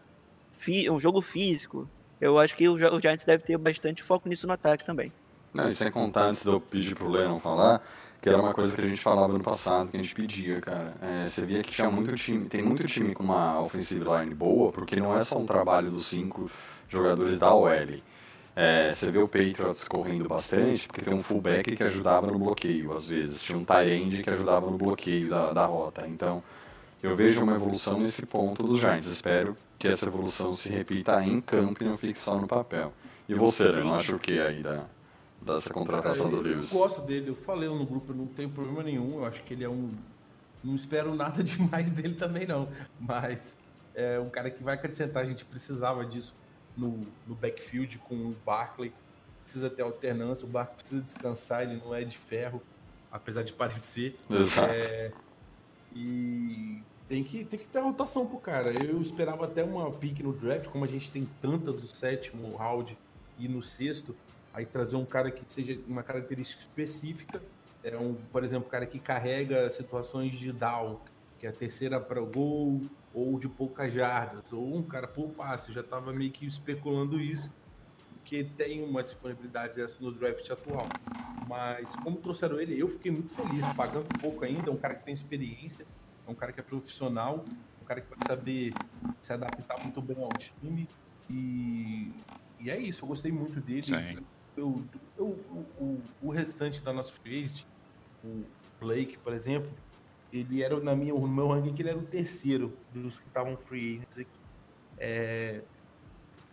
Um jogo físico. Eu acho que o Giants deve ter bastante foco nisso no ataque também. Não, e sem contar, antes de eu pedir pro Lennon falar, que era uma coisa que a gente falava no passado, que a gente pedia, cara. É, você via que tinha muito time, tem muito time com uma offensive line boa, porque não é só um trabalho dos cinco jogadores da OL. É, você vê o Patriots correndo bastante, porque tem um fullback que ajudava no bloqueio, às vezes. Tinha um tight end que ajudava no bloqueio da, da rota. Então, eu vejo uma evolução nesse ponto dos Giants. Espero que essa evolução se repita em campo e não fique só no papel. E você, Sim. Lennon, acha o que aí da, dessa contratação do eu, eu Lewis? gosto dele, eu falei no grupo, eu não tenho problema nenhum. Eu acho que ele é um. Não espero nada demais dele também, não. Mas é um cara que vai acrescentar. A gente precisava disso no, no backfield com o Barkley. Precisa ter alternância. O Barkley precisa descansar, ele não é de ferro, apesar de parecer. Exato. É, e tem que, tem que ter rotação pro cara. Eu esperava até uma pick no draft, como a gente tem tantas no sétimo round e no sexto, aí trazer um cara que seja uma característica específica. É um, por exemplo, cara que carrega situações de down, que é a terceira para o gol, ou de poucas jardas, ou um cara por passe. Já estava meio que especulando isso, porque tem uma disponibilidade dessa no draft atual. Mas como trouxeram ele, eu fiquei muito feliz, pagando pouco ainda, é um cara que tem experiência, é um cara que é profissional, um cara que vai saber se adaptar muito bem ao time. E, e é isso, eu gostei muito dele. Sim. Eu, eu, o, o, o restante da nossa agent, o Blake, por exemplo, ele era na minha, no meu ranking ele era o terceiro dos que estavam free agents aqui. É,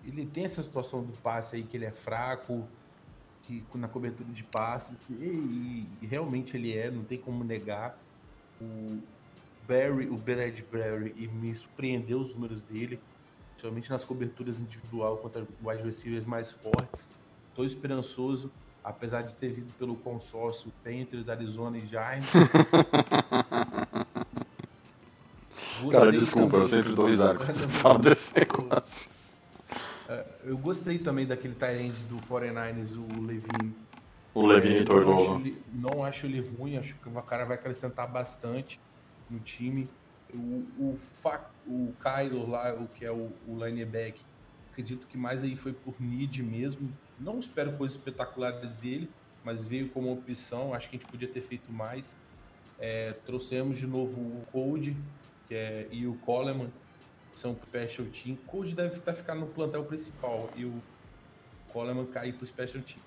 ele tem essa situação do passe aí que ele é fraco, que na cobertura de passes, e, e- realmente ele é, não tem como negar. O Barry, o Bernard Barry, e me surpreendeu os números dele, principalmente nas coberturas individual contra wide receivers mais fortes. Estou esperançoso, apesar de ter vindo pelo consórcio Panthers, Arizona e Giants. Cara, desculpa, eu sempre dou risada quando você fala desse negócio. Eu gostei também daquele Tyrande do 49ers, o Levine. O Levine É, Toy não, acho Lolo. ele, não acho ele ruim, acho que o cara vai acrescentar bastante no time. O, o, o Kylo lá, o que é o, o lineback, acredito que mais aí foi por need mesmo. Não espero coisas espetaculares dele, mas veio como opção. Acho que a gente podia ter feito mais. É, trouxemos de novo o Code que é, e o Coleman, que são special team. O Code deve estar ficando no plantel principal e o Coleman cair pro special team.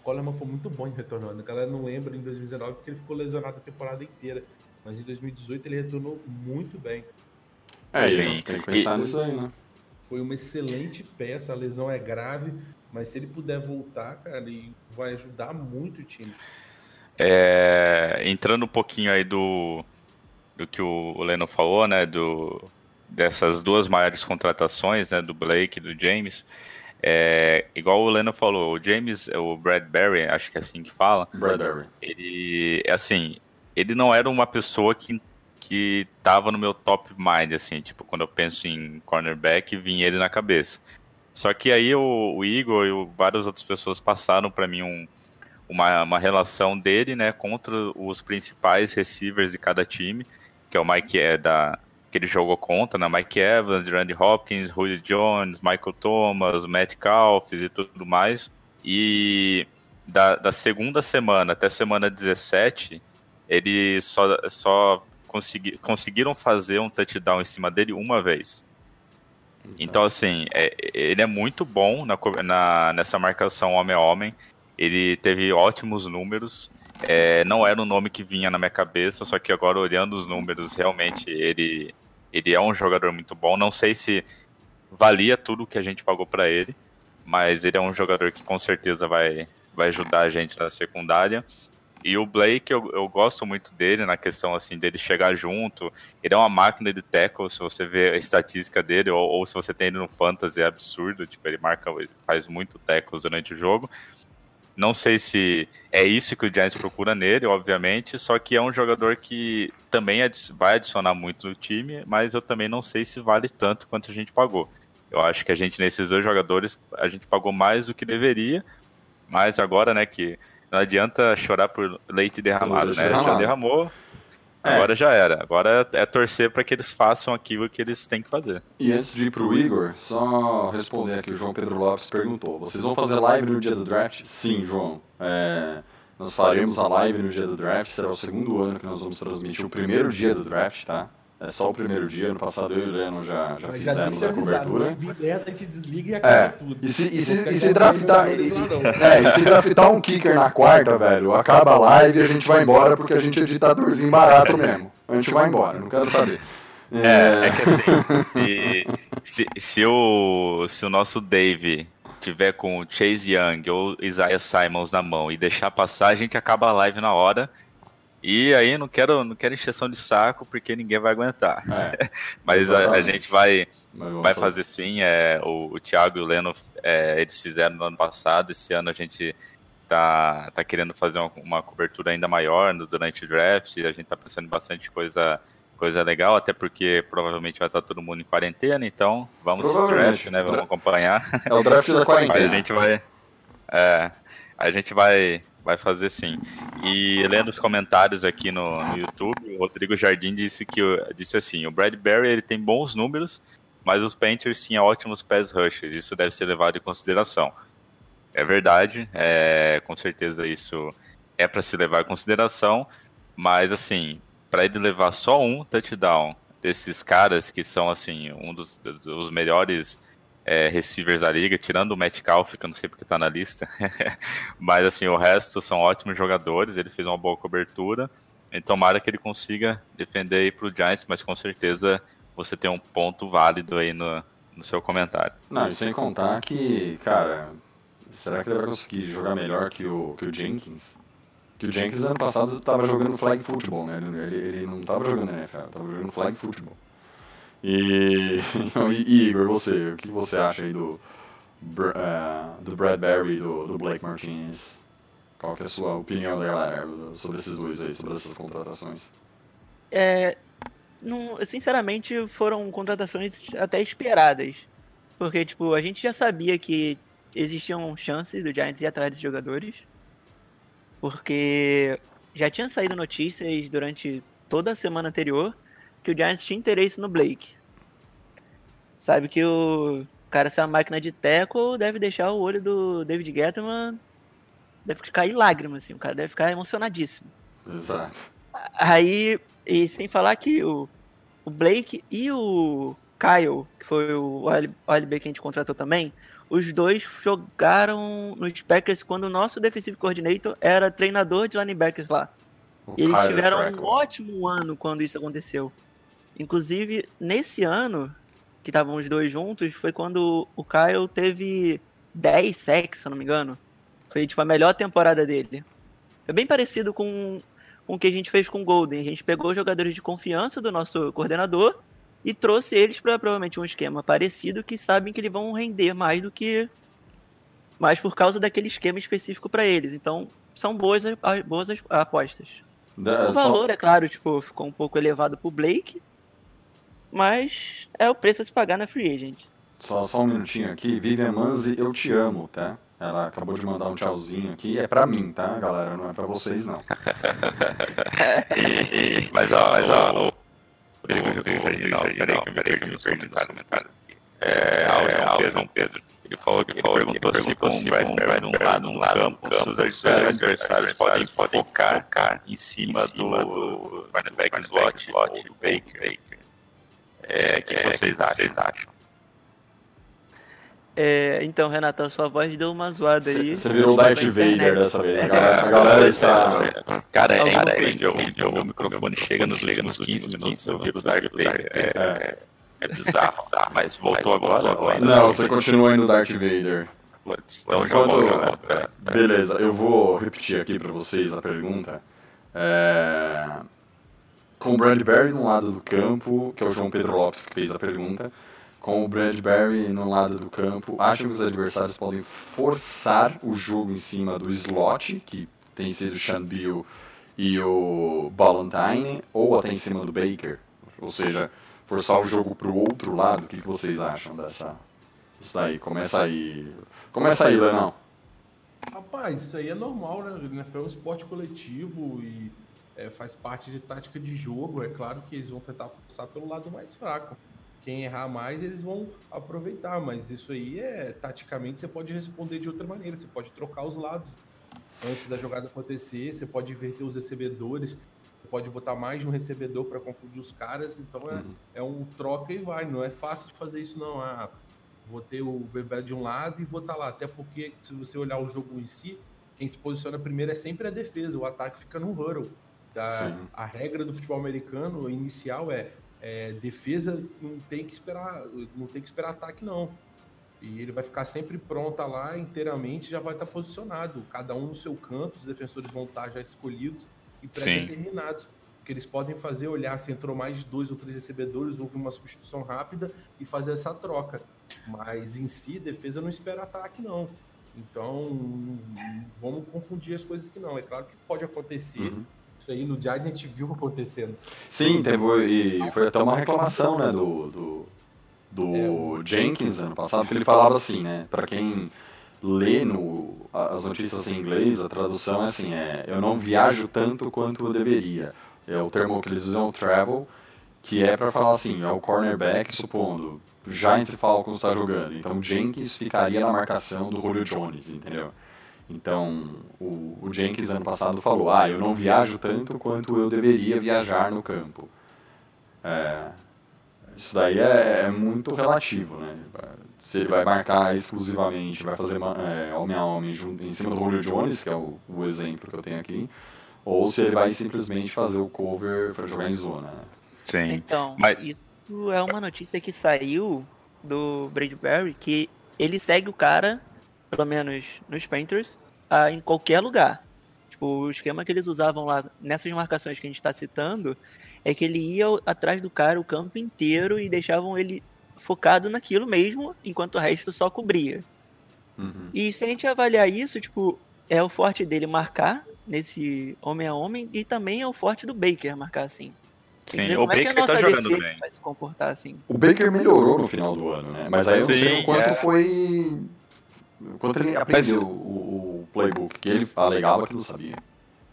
O Coleman foi muito bom em retornando. A galera não lembra em 2019 porque ele ficou lesionado a temporada inteira. Mas em 2018 ele retornou muito bem. É, e Sim. tem que pensar E- nisso aí, né? Foi uma excelente peça, a lesão é grave, mas se ele puder voltar, cara, ele vai ajudar muito o time. É, entrando um pouquinho aí do, do que o, Leno falou, né, do, dessas duas maiores contratações, né, do Blake e do James, É, igual o Leno falou, o James, o Bradbury, acho que é assim que fala, Bradbury. ele, assim, ele não era uma pessoa que, que tava no meu top mind, assim, tipo, quando eu penso em cornerback, vinha ele na cabeça. Só que aí o, o Igor e o, várias outras pessoas passaram para mim um, uma, uma relação dele, né, contra os principais receivers de cada time, que é o Mike é da que ele jogou contra, né, Mike Evans, Randy Hopkins, Julio Jones, Michael Thomas, Matt Calfes e tudo mais. E da, da segunda semana até semana 17, eles só, só consegui, conseguiram fazer um touchdown em cima dele uma vez. Então, assim, é, ele é muito bom na, na- nessa marcação homem a homem. Ele teve ótimos números. É, não era um nome que vinha na minha cabeça, só que agora olhando os números, realmente ele, ele é um jogador muito bom. Não sei se valia tudo que a gente pagou para ele, mas ele é um jogador que com certeza vai, vai ajudar a gente na secundária. E o Blake, eu, eu gosto muito dele na questão assim dele chegar junto. Ele é uma máquina de tackle, se você vê a estatística dele, ou, ou se você tem ele no fantasy, é absurdo. Tipo, ele marca, ele faz muito tackles durante o jogo. Não sei se é isso que o Giants procura nele, obviamente, só que é um jogador que também vai adicionar muito no time, mas eu também não sei se vale tanto quanto a gente pagou. Eu acho que a gente, nesses dois jogadores, a gente pagou mais do que deveria, mas agora, né, que não adianta chorar por leite derramado, né? Já derramou, É. agora já era. Agora é torcer para que eles façam aquilo que eles têm que fazer. E antes de ir pro Igor, só responder aqui, o João Pedro Lopes perguntou: vocês vão fazer live no dia do draft? Sim, João. É, nós faremos a live no dia do draft, será o segundo ano que nós vamos transmitir o primeiro dia do draft, tá? É só o primeiro dia, ano passado eu e o Leno já, já Mas já fizemos deixa a cobertura. se vir a gente desliga e acaba É, tudo. e se, e se, e se draftar, não. é, e se draftar um kicker na quarta, velho, acaba a live e a gente vai embora porque a gente é ditadorzinho barato mesmo. A gente vai embora, não quero saber. É, é que assim, se, se, se o, se o nosso Dave tiver com o Chase Young ou Isaiah Simons na mão e deixar passar, a gente acaba a live na hora. E aí não quero, não quero encheção de saco porque ninguém vai aguentar. É, Mas a, a gente vai, mas vai fazer sim. É, o, o Thiago e o Leno, é, eles fizeram no ano passado. Esse ano a gente tá, tá querendo fazer uma, uma cobertura ainda maior no- durante o draft. A gente tá pensando em bastante coisa, coisa legal, até porque provavelmente vai estar todo mundo em quarentena. Então vamos draft, né? Vamos acompanhar. É o draft da Mas a quarentena. gente vai. É, a gente vai, vai fazer sim. E lendo os comentários aqui no, no YouTube, o Rodrigo Jardim disse que disse assim: o Bradbury ele tem bons números, mas os Panthers tinham ótimos pass rushes. Isso deve ser levado em consideração. É verdade, é, com certeza isso é para se levar em consideração, mas assim, para ele levar só um touchdown desses caras que são assim um dos, dos melhores é, receivers da liga, tirando o Metcalf, que eu não sei porque tá na lista, mas assim, o resto são ótimos jogadores, ele fez uma boa cobertura, e tomara que ele consiga defender aí pro Giants, mas com certeza você tem um ponto válido aí no, no seu comentário. Não, e sem contar que, cara, será que ele vai conseguir jogar melhor que o, que o Jenkins? Que o Jenkins ano passado tava jogando flag football, né? Ele, ele, não tava jogando NFL, tava jogando flag football. E, e Igor, você, o que você acha aí do, eh, do Bradbury e do, do Blake Martinez? Qual que é a sua opinião, galera, sobre esses dois aí, sobre essas contratações? É, não, sinceramente, foram contratações até esperadas. Porque, tipo, a gente já sabia que existiam chances do Giants ir atrás desses jogadores. Porque já tinha saído notícias durante toda a semana anterior que o Giants tinha interesse no Blake. Sabe que o cara, essa máquina de tackle deve deixar o olho do David Gettman. Deve cair lágrimas, assim. O cara deve ficar emocionadíssimo. Exato. Aí, e sem falar que o, o Blake e o Kyle, que foi o OL OLB que a gente contratou também, os dois jogaram nos Packers quando o nosso defensive coordinator era treinador de linebackers lá. O E eles tiveram um ótimo ano quando isso aconteceu. Inclusive, nesse ano, que estavam os dois juntos, foi quando o Kyle teve 10 sacks, se não me engano. Foi tipo a melhor temporada dele. É bem parecido com, com o que a gente fez com o Golden. A gente pegou jogadores de confiança do nosso coordenador e trouxe eles para provavelmente um esquema parecido que sabem que eles vão render mais do que mas por causa daquele esquema específico para eles. Então, são boas, boas as apostas. Da- O só- valor, é claro, tipo, ficou um pouco elevado pro Blake, mas é o preço a se pagar na Free Agent. Só, só um minutinho aqui. Vivian Manzi, eu te amo, tá? Ela acabou de mandar um tchauzinho aqui. É pra mim, tá, galera? Não é pra vocês, não. mas ó, mas ó. Rodrigo, Reginaldo, peraí que eu me perdi nos comentários. É, é, é, João Pedro. Ele falou que ele perguntou se com o Brad num lado, num campo, se os adversários podem focar em cima do cornerback slot ou do Baker. É, o que vocês acham? É, então, Renato, a sua voz deu uma zoada aí. Você virou o Darth Na Vader internet. dessa vez. A galera, a galera está. Cara, é, Alguma cara, é, incrível. O microfone chega nos últimos 15 minutos, eu viro o Darth Vader. É, É. é bizarro, tá? Mas voltou agora? ainda Não, você continua indo Darth Vader. Putz, Então já Enquanto- voltou. né? Beleza, eu vou repetir aqui pra vocês a pergunta. É, Com o Bradbury no lado do campo, que é o João Pedro Lopes que fez a pergunta. Com o Bradbury no lado do campo, acham que os adversários podem forçar o jogo em cima do slot, que tem sido o Sean Bill e o Ballantyne, ou até em cima do Baker? Ou seja, forçar o jogo pro outro lado, o que, que vocês acham dessa. Isso daí, começa aí. Começa aí, Lenão. Rapaz, isso aí é normal, né? O NFL é um esporte coletivo e é, faz parte de tática de jogo. É claro que eles vão tentar forçar pelo lado mais fraco. Quem errar mais, eles vão aproveitar. Mas isso aí é, taticamente, você pode responder de outra maneira. Você pode trocar os lados antes da jogada acontecer. Você pode inverter os recebedores. Você pode botar mais de um recebedor para confundir os caras. Então é, Uhum. é um troca e vai. Não é fácil de fazer isso, não. Ah, vou ter o Bebé de um lado e vou estar lá. Até porque, se você olhar o jogo em si, quem se posiciona primeiro é sempre a defesa. O ataque fica no huddle. Da, Sim. a regra do futebol americano inicial é, é, defesa não tem que esperar, não tem que esperar ataque não. E ele vai ficar sempre pronta lá inteiramente, já vai estar posicionado, cada um no seu canto, os defensores vão estar já escolhidos e pré-determinados. Que eles podem fazer olhar se entrou mais de dois ou três recebedores, houve uma substituição rápida e fazer essa troca. Mas em si, defesa não espera ataque, não. Então, vamos confundir as coisas que não. É claro que pode acontecer. Uhum. Isso aí no Giants a gente viu acontecendo. Sim, teve, e foi até uma reclamação, né, do, do, do É, Jenkins ano passado, que ele falava assim, né, pra quem lê no, as notícias em inglês, a tradução é assim, é, eu não viajo tanto quanto eu deveria. É o termo que eles usam, o travel, que é pra falar assim, é o cornerback, supondo, o Giants e Falcons está jogando, então Jenkins ficaria na marcação do Julio Jones, entendeu? Então, o, o Jenkins ano passado falou, ah, eu não viajo tanto quanto eu deveria viajar no campo. É, isso daí é, é muito relativo, né? Se ele vai marcar exclusivamente, vai fazer é, homem a homem junto, em cima do Julio Jones, que é o, o exemplo que eu tenho aqui, ou se ele vai simplesmente fazer o cover para jogar em zona. né? Sim. Então, Mas- isso é uma notícia que saiu do Bradbury que ele segue o cara, pelo menos nos Panthers, ah, em qualquer lugar. Tipo, o esquema que eles usavam lá nessas marcações que a gente está citando é que ele ia atrás do cara o campo inteiro e deixavam ele focado naquilo mesmo, enquanto o resto só cobria. Uhum. E se a gente avaliar isso, tipo, é o forte dele marcar nesse homem a homem e também é o forte do Baker marcar assim. Sim, o como é que a Baker tá nossa jogando bem. vai se comportar assim. O Baker melhorou no final do ano, né? Mas aí eu não sei Sim, o quanto é. foi. O Quanto ele aprendeu o, o playbook, que ele alegava que não sabia.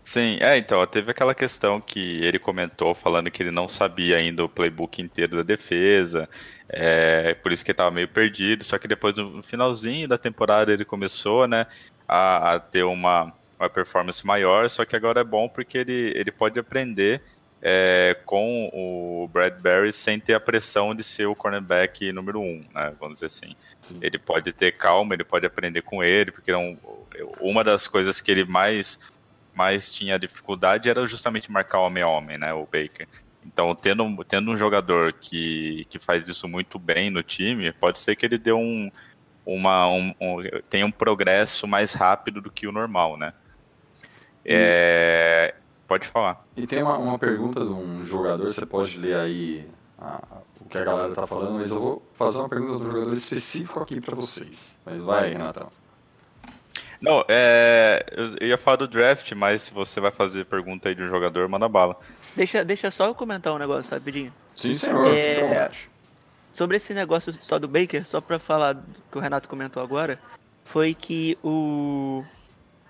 Sim, é, então, teve aquela questão que ele comentou falando que ele não sabia ainda o playbook inteiro da defesa, é, por isso que ele tava meio perdido, só que depois no finalzinho da temporada ele começou, né, a, a ter uma, uma performance maior, só que agora é bom porque ele, ele pode aprender é, com o Bradbury sem ter a pressão de ser o cornerback número um, né, vamos dizer assim. Sim. Ele pode ter calma, ele pode aprender com ele, porque é um- uma das coisas que ele mais mais tinha dificuldade era justamente marcar homem a homem, né, o Baker. Então, tendo, tendo um jogador que, que faz isso muito bem no time, pode ser que ele dê um, uma, um, um- tenha um progresso mais rápido do que o normal, né? É, pode falar. E tem uma, uma pergunta de um jogador, você pode ler aí a- o que a galera tá falando, mas eu vou fazer uma pergunta de um jogador específico aqui pra vocês. Mas vai, Renatão. Não, é. Eu, ia falar do draft, mas se você vai fazer pergunta aí de um jogador, manda bala. Deixa, deixa só eu comentar um negócio rapidinho. Sim, senhor. É. Sobre esse negócio só do Baker, só pra falar do que o Renato comentou agora, foi que o,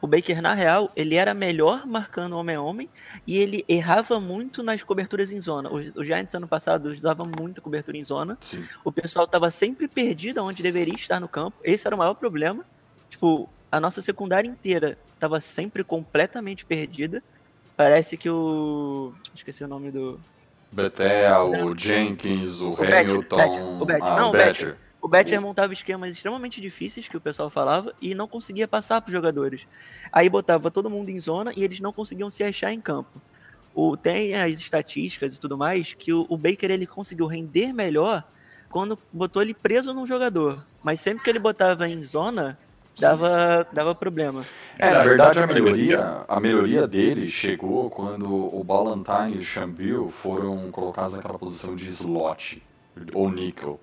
o Baker, na real, ele era melhor marcando homem a homem e ele errava muito nas coberturas em zona. Os, os Giants ano passado usavam muita cobertura em zona. Sim. O pessoal tava sempre perdido onde deveria estar no campo. Esse era o maior problema. Tipo, a nossa secundária inteira tava sempre completamente perdida. Parece que o. Esqueci o nome do. Betel, o Jenkins, o, O Hamilton. Badger, o Badger. Ah, Não, o o Badger. Badger. O Betcher montava esquemas extremamente difíceis que o pessoal falava e não conseguia passar para os jogadores. Aí botava todo mundo em zona e eles não conseguiam se achar em campo. O, tem as estatísticas e tudo mais que o, o Baker ele conseguiu render melhor quando botou ele preso num jogador. Mas sempre que ele botava em zona, dava, dava problema. É, na verdade a melhoria, a melhoria dele chegou quando o Ballantine e o Chambill foram colocados naquela posição de slot ou nickel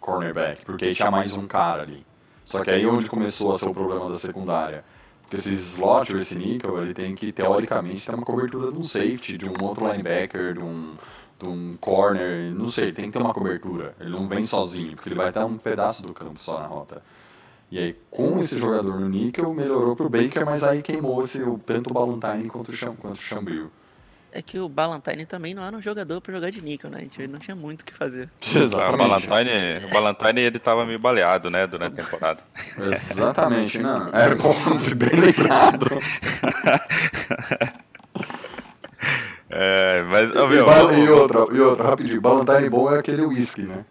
cornerback, porque tinha mais um cara ali. Só que aí onde começou a ser o problema da secundária. Porque esse slot ou esse nickel, ele tem que teoricamente ter uma cobertura de um safety, de um outro linebacker, de um de um corner, não sei, tem que ter uma cobertura. Ele não vem sozinho, porque ele vai estar um pedaço do campo só na rota. E aí, com esse jogador no níquel, melhorou pro Baker, mas aí queimou esse, tanto o Ballantine quanto o, Cham, quanto o. É que o Ballantine também não era um jogador para jogar de níquel, né? A gente não tinha muito o que fazer. O Ballantyne, o Ballantyne ele tava meio baleado, né, durante a temporada. Exatamente, não. É bom, bem lembrado. É, mas, E, meu, ba- vamos- e outra, e outra, rapidinho. Ballantine bom é aquele whisky, né?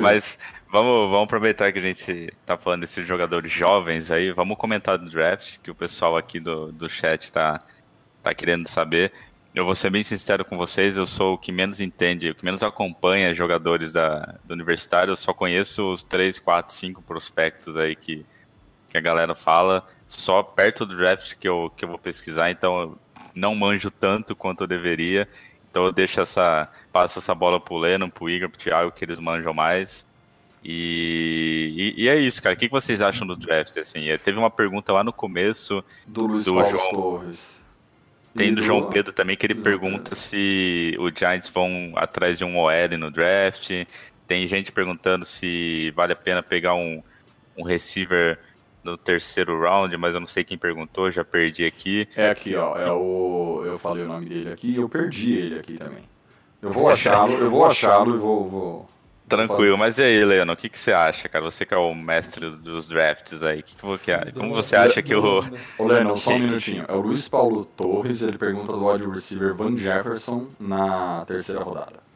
Mas vamos, vamos aproveitar que a gente tá falando desses jogadores jovens aí, vamos comentar do draft, que o pessoal aqui do, do chat tá, tá querendo saber. Eu vou ser bem sincero com vocês, eu sou o que menos entende, o que menos acompanha jogadores da, do universitário, eu só conheço os 3, 4, 5 prospectos aí que, que a galera fala, só perto do draft que eu, que eu vou pesquisar, então eu não manjo tanto quanto eu deveria. Então eu deixo essa. Passo essa bola pro Lennon, pro Igor, pro Thiago, que eles manjam mais. E, e, e é isso, cara. O que vocês acham do draft? Assim, eh, teve uma pergunta lá no começo, do Luiz do Paulo João- Torres. Tem do João Pedro também, que ele pergunta se os Giants vão atrás de um OL no draft. Tem gente perguntando se vale a pena pegar um, um receiver no terceiro round, mas eu não sei quem perguntou, já perdi aqui. É aqui, ó. É o. Eu falei o nome dele aqui e eu perdi ele aqui também. Eu vou achá-lo, eu vou achá-lo e vou. vou... Tranquilo, mas e aí, Leandro, o que, que você acha, cara? Você que é o mestre dos drafts aí, que que você- como você acha que o. Ô, Lennon, só um minutinho. É o Luiz Paulo Torres, ele pergunta do wide receiver Van Jefferson na terceira rodada.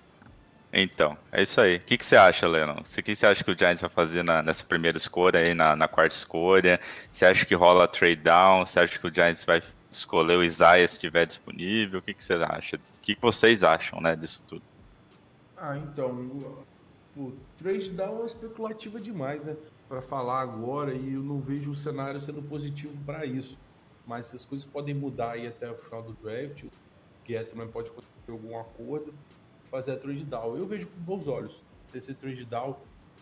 Então, é isso aí. O que, que você acha, Lennon? O que, que você acha que o Giants vai fazer na- nessa primeira escolha aí, na, na quarta escolha? Você acha que rola trade down? Você acha que o Giants vai escolher o Isaiah se estiver disponível? O que, que você acha? O que, que vocês acham, né, disso tudo? Ah, então, o trade down é especulativa demais, né? Pra falar agora e eu não vejo o cenário sendo positivo para isso. Mas essas coisas podem mudar aí até o final do draft. O Getman pode conseguir algum acordo, fazer a trade down. Eu vejo com bons olhos. Esse trade down,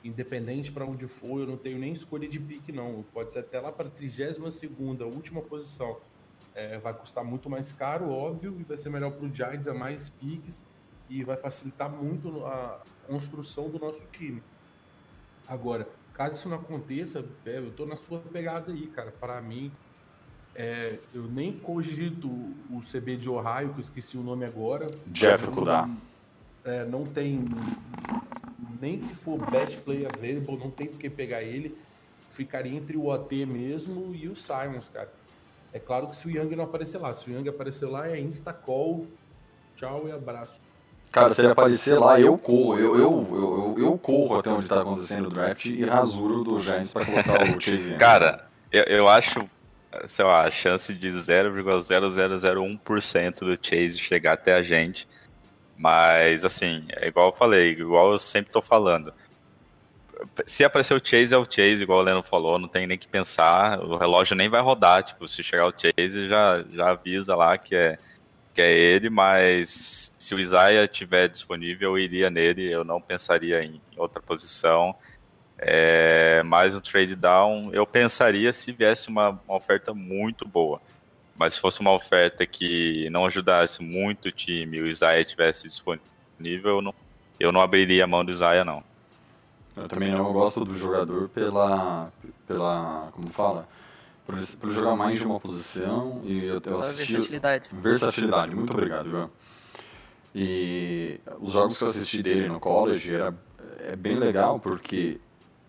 independente para onde for, eu não tenho nem escolha de pique, não. Pode ser até lá para a 32 segunda, última posição. É, vai custar muito mais caro, óbvio, e vai ser melhor para o Giants, é mais piques e vai facilitar muito a construção do nosso time. Agora, caso isso não aconteça, é, eu tô na sua pegada aí, cara. Para mim, é, eu nem cogito o CB de Ohio, que eu esqueci o nome agora. Jeff Kudá. É, não tem nem que for best play available, não tem por que pegar ele. Ficaria entre o OT mesmo e o Simons, cara. É claro que se o Young não aparecer lá, se o Young aparecer lá é insta-call, tchau e abraço. Cara, se ele aparecer lá, eu corro. Eu, eu, eu, eu, corro até onde tá acontecendo o draft e rasuro do Giants pra colocar o Chase. Cara, eu, eu acho, sei lá, a chance de 0,0001% do Chase chegar até a gente. Mas, assim, é igual eu falei, igual eu sempre tô falando. Se aparecer o Chase, é o Chase, igual o Leno falou, não tem nem que pensar, o relógio nem vai rodar, tipo, se chegar o Chase, já, já avisa lá que é, que é ele, mas se o Isaiah estiver disponível, eu iria nele, eu não pensaria em outra posição. É, mais um trade down, eu pensaria se viesse uma, uma oferta muito boa. Mas se fosse uma oferta que não ajudasse muito o time e o Isaiah estivesse disponível, eu não, eu não abriria a mão do Isaiah, não. Eu também não gosto do jogador pela. pela. como fala? Por, por jogar mais de uma posição e eu, eu assisti. versatilidade. Versatilidade, muito obrigado, Ivan. E os jogos que eu assisti dele no college era, é bem legal porque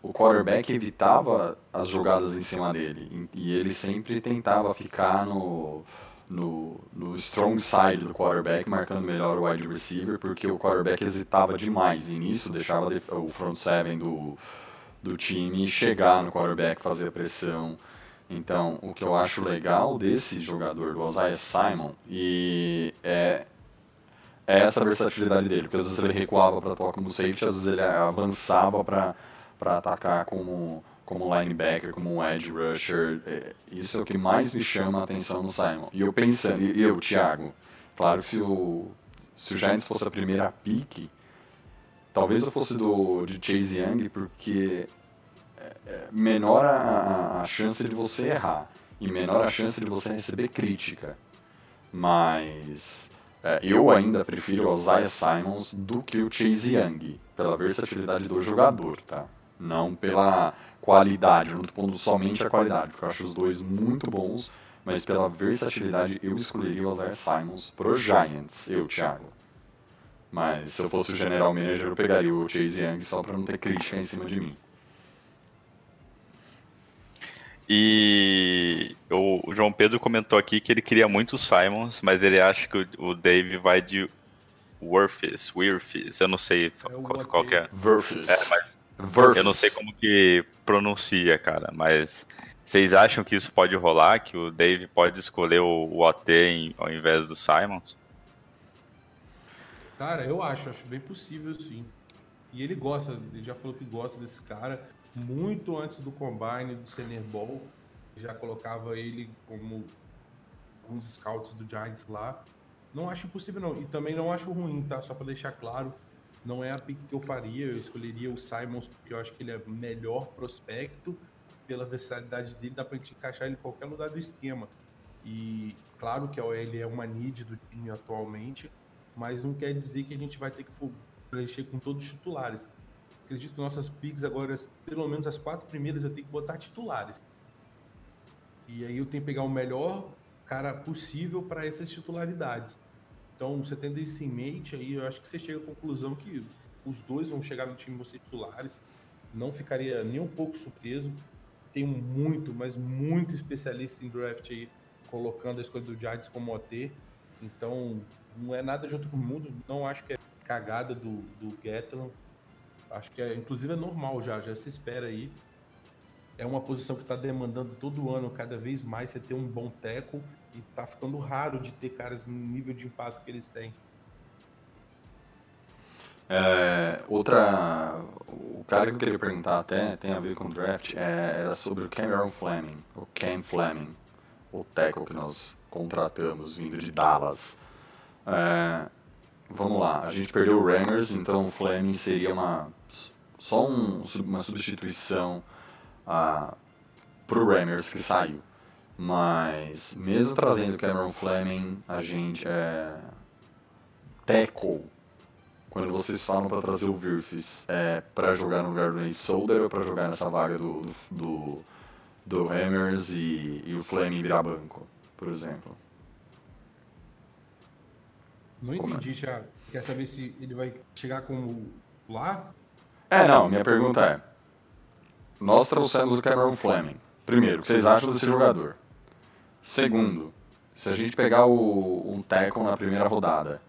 o quarterback evitava as jogadas em cima dele e ele sempre tentava ficar no, no, no strong side do quarterback, marcando melhor o wide receiver, porque o quarterback hesitava demais e nisso deixava o front seven do, do time chegar no quarterback, fazer a pressão. Então, o que eu acho legal desse jogador, do Isaiah Simon, e é, é essa versatilidade dele, porque às vezes ele recuava para tocar como safety, às vezes ele avançava para atacar como, como linebacker, como um edge rusher. É, isso é o que mais me chama a atenção no Simon. E eu pensando, e eu, Thiago, claro que se o, se o Giants fosse a primeira pick, talvez eu fosse do de Chase Young, porque menor a, a chance de você errar e menor a chance de você receber crítica. Mas é, eu ainda prefiro o Isaiah Simons do que o Chase Young, pela versatilidade do jogador, tá? Não pela qualidade, não estou pondo somente a qualidade, porque eu acho os dois muito bons, mas pela versatilidade eu escolheria o Isaiah Simons pro Giants, eu, Thiago. Mas se eu fosse o general manager, eu pegaria o Chase Young só para não ter crítica em cima de mim. E o João Pedro comentou aqui que ele queria muito o Simons, mas ele acha que o Dave vai de Worfis, Wirfis, eu não sei é qual, qual que é. Verfis. É, mas eu não sei como que pronuncia, cara, mas vocês acham que isso pode rolar, que o Dave pode escolher o, o OT em, ao invés do Simons? Cara, eu acho, acho bem possível sim. E ele gosta, ele já falou que gosta desse cara muito antes do Combine do Senior Bowl. Já colocava ele como uns scouts do Giants lá. Não acho impossível, não. E também não acho ruim, tá? Só para deixar claro. Não é a pick que eu faria. Eu escolheria o Simons porque eu acho que ele é melhor prospecto. Pela versatilidade dele, dá pra gente encaixar ele em qualquer lugar do esquema. E claro que a OL é uma need do time atualmente, mas não quer dizer que a gente vai ter que preencher com todos os titulares acredito que nossas picks agora, pelo menos as quatro primeiras, eu tenho que botar titulares. E aí eu tenho que pegar o melhor cara possível para essas titularidades. Então, você tendo isso em mente, aí eu acho que você chega à conclusão que os dois vão chegar no time vão ser titulares. Não ficaria nem um pouco surpreso. Tem muito, mas muito especialista em draft aí, colocando a escolha do Giants como OT. Então, não é nada de outro mundo. Não acho que é cagada do, do Gatland. Acho que é, inclusive é normal já, já se espera aí. É uma posição que está demandando todo ano cada vez mais você ter um bom teco e tá ficando raro de ter caras no nível de impacto que eles têm. É, outra, o cara que eu queria perguntar até tem a ver com o draft é, era sobre o Cameron Fleming, o Cam Fleming, o tackle que nós contratamos vindo de Dallas. É, vamos lá, a gente perdeu o Rangers, então o Fleming seria uma só um, uma substituição uh, pro Rammers que saiu. Mas mesmo trazendo Cameron Fleming, a gente é tackle. Quando vocês falam para trazer o Wirfs, é para jogar no lugar do Nate Solder ou para jogar nessa vaga do, do, do, do Hammers e, e o Fleming virar banco, por exemplo? Não entendi, Thiago. Quer saber se ele vai chegar como lá é, não, minha pergunta é: nós trouxemos o Cameron Fleming. Primeiro, o que vocês acham desse jogador? Segundo, se a gente pegar o, um tackle na primeira rodada,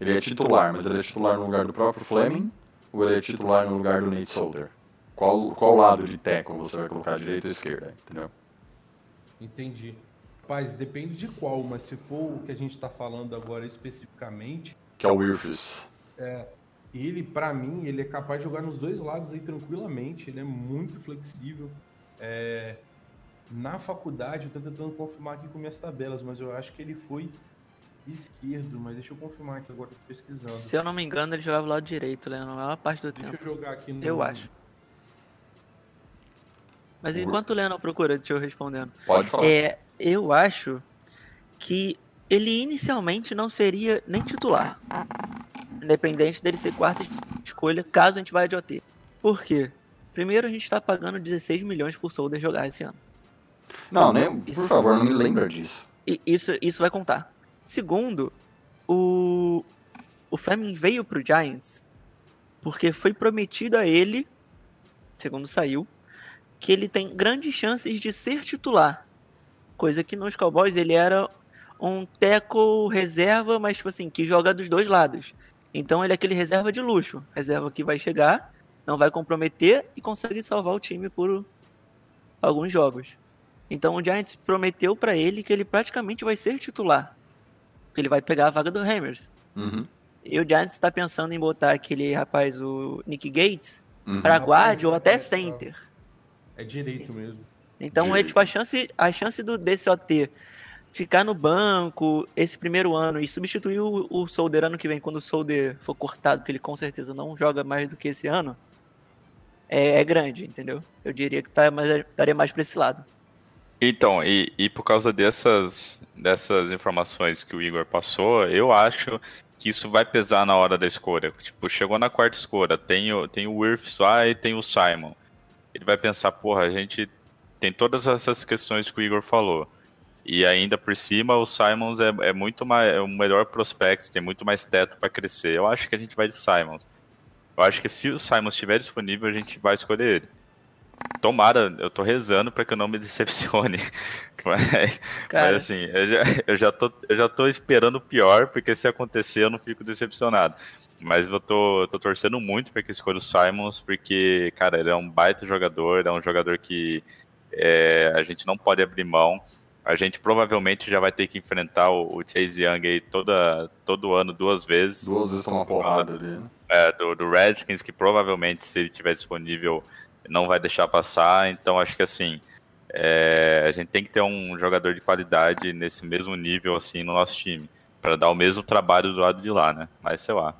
ele é titular, mas ele é titular no lugar do próprio Fleming ou ele é titular no lugar do Nate Solder? Qual, qual lado de tackle você vai colocar, direita ou esquerda, entendeu? Entendi. Rapaz, depende de qual, mas se for o que a gente está falando agora especificamente... Que é o Wirfs. É, ele, para mim, ele é capaz de jogar nos dois lados aí tranquilamente. Ele é muito flexível. É... Na faculdade, eu tô tentando confirmar aqui com minhas tabelas, mas eu acho que ele foi esquerdo, mas deixa eu confirmar aqui agora, tô pesquisando. Se eu não me engano, ele jogava do lado direito, né? Na maior parte do deixa tempo. Deixa eu jogar aqui no. Eu acho. Mas enquanto o Lennon procura, deixa eu respondendo. Pode falar. É, eu acho que ele inicialmente não seria nem titular. Independente dele ser quarta escolha, caso a gente vá de OT. Por quê? Primeiro, a gente tá pagando 16 milhões por Solder jogar esse ano. Não, nem, por Isso- favor, não me lembra disso. Isso, isso vai contar. Segundo, o, o Fleming veio pro Giants porque foi prometido a ele, segundo saiu, que ele tem grandes chances de ser titular. Coisa que nos Cowboys ele era um teco reserva, mas tipo assim, que joga dos dois lados. Então ele é aquele reserva de luxo. Reserva que vai chegar, não vai comprometer e consegue salvar o time por alguns jogos. Então o Giants prometeu pra ele que ele praticamente vai ser titular. Que ele vai pegar a vaga do Hammers. Uhum, E o Giants está pensando em botar aquele rapaz, o Nick Gates, uhum. pra Rapaz, guarda ou até é, center. É direito mesmo. Então é Direito. tipo a chance, a chance do desse OT ficar no banco esse primeiro ano e substituir o, o Solder ano que vem, quando o Solder for cortado, que ele com certeza não joga mais do que esse ano, é, é grande, entendeu? Eu diria que tá mais, estaria mais pra esse lado. Então, e, e por causa dessas, dessas informações que o Igor passou, eu acho que isso vai pesar na hora da escolha. Tipo, chegou na quarta escolha, tem o, tem o Wirfs lá e tem o Simon. Ele vai pensar, porra, a gente tem todas essas questões que o Igor falou. E ainda por cima, o Simons é, é muito mais, é o melhor prospecto, tem muito mais teto para crescer. Eu acho que a gente vai de Simons. Eu acho que se o Simons estiver disponível, a gente vai escolher ele. Tomara, eu tô rezando para que eu não me decepcione. Mas, mas assim, eu já, eu, já tô, eu já tô esperando o pior, porque se acontecer eu não fico decepcionado. Mas eu tô, eu tô torcendo muito para que escolha o Simons, porque, cara, ele é um baita jogador, é um jogador que é, a gente não pode abrir mão. A gente provavelmente já vai ter que enfrentar o, o Chase Young aí toda, todo ano, duas vezes. Duas vezes tomar porrada dele. É, do, do Redskins, que provavelmente, se ele estiver disponível, não vai deixar passar. Então, acho que assim, é, a gente tem que ter um jogador de qualidade nesse mesmo nível, assim, no nosso time, para dar o mesmo trabalho do lado de lá, né? Mas sei lá,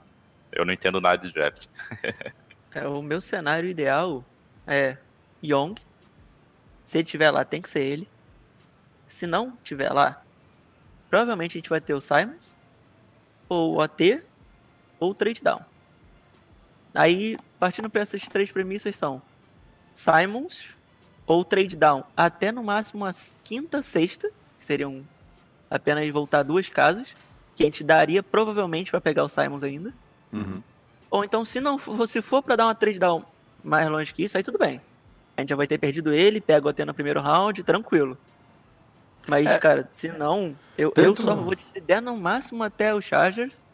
eu não entendo nada de draft. É, o meu cenário ideal é Young. Se ele tiver lá, tem que ser ele. Se não tiver lá, provavelmente a gente vai ter o Simons, ou o AT, ou o trade down. Aí, partindo para essas três premissas são Simons ou trade down, até no máximo a quinta, sexta, que seriam apenas voltar duas casas, que a gente daria provavelmente para pegar o Simons ainda. Uhum. Ou então, se não for, se for pra dar uma trade down mais longe que isso, aí tudo bem. A gente já vai ter perdido ele, pega o AT no primeiro round, tranquilo. Mas, É. cara, se não, eu, eu só vou te der no máximo até o Chargers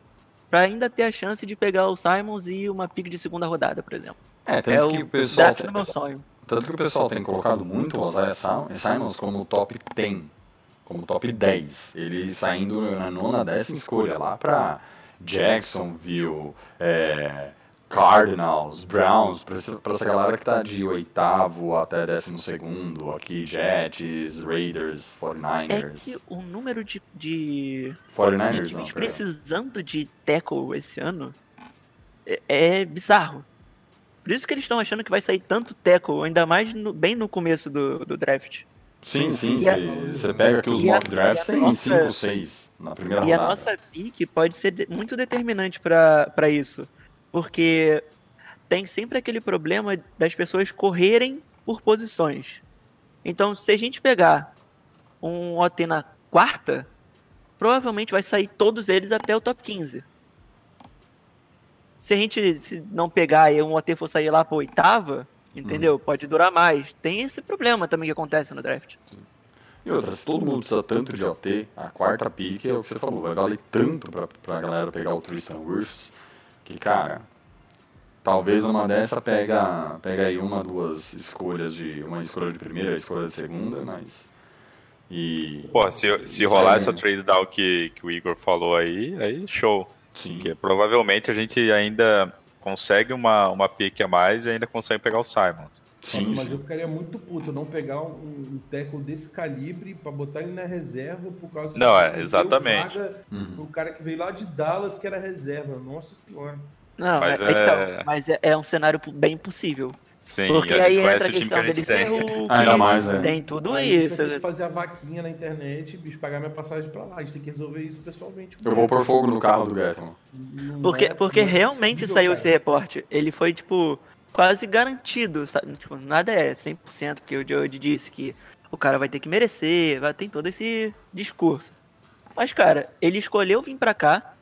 pra ainda ter a chance de pegar o Simons e uma pick de segunda rodada, por exemplo. É, tanto É que o o pessoal tem, meu sonho. tanto que o pessoal tem colocado muito o Isaiah Sim- Simons como top 10, como top 10. Ele saindo na nona, décima escolha lá pra Jacksonville, é, Cardinals, Browns, pra essa, pra essa galera que tá de oitavo até décimo segundo, aqui Jets, Raiders, É 49ers. que o número de, de, de 49ers não, times pera. precisando de tackle esse ano é, é bizarro. Por isso que eles estão achando que vai sair tanto tackle, ainda mais no- bem no começo do, do draft. Sim, sim, E a- você pega aqui os e a- mock drafts, e a tem nossa- 5, 6 na primeira E a rodada. nossa pick pode ser de- muito determinante para isso. Porque tem sempre aquele problema das pessoas correrem por posições. Então, se a gente pegar um OT na quarta, provavelmente vai sair todos eles até o top 15. Se a gente se não pegar e um OT for sair lá para oitava, entendeu? Pode durar mais. Tem esse problema também que acontece no draft. E outra, se todo mundo precisa tanto de OT, a quarta pick é o que você falou, vai valer tanto pra, pra galera pegar o Tristan Wirfs, que cara, talvez uma dessa pega, pega aí uma, duas escolhas de. Uma escolha de primeira, escolha de segunda, mas. E. Pô, se, se rolar essa trade down que, que o Igor falou aí, aí show. Sim. Porque provavelmente a gente ainda consegue uma, uma pick a mais e ainda consegue pegar o Simon. Sim, Nossa, mas sim. eu ficaria muito puto não pegar um, um tackle desse calibre pra botar ele na reserva por causa Não, é, exatamente. vaga Uhum. pro cara que veio lá de Dallas que era reserva. Nossa senhora. Não, Mas é, é- então, mas é, é um cenário bem possível. Sim, Porque aí entra a o questão dele ser tem. Hulk, Ainda mais, é. tem tudo Aí isso. vai ter que fazer a vaquinha na internet, bicho, pagar minha passagem pra lá. A gente tem que resolver isso pessoalmente. Eu vou pôr fogo no carro do. Não Porque, é- porque é realmente possível, saiu cara. esse reporte. Ele foi, tipo, quase garantido. Sabe? Tipo, nada é 100%, porque o George disse que o cara vai ter que merecer, vai, tem todo esse discurso. Mas, cara, ele escolheu vir pra cá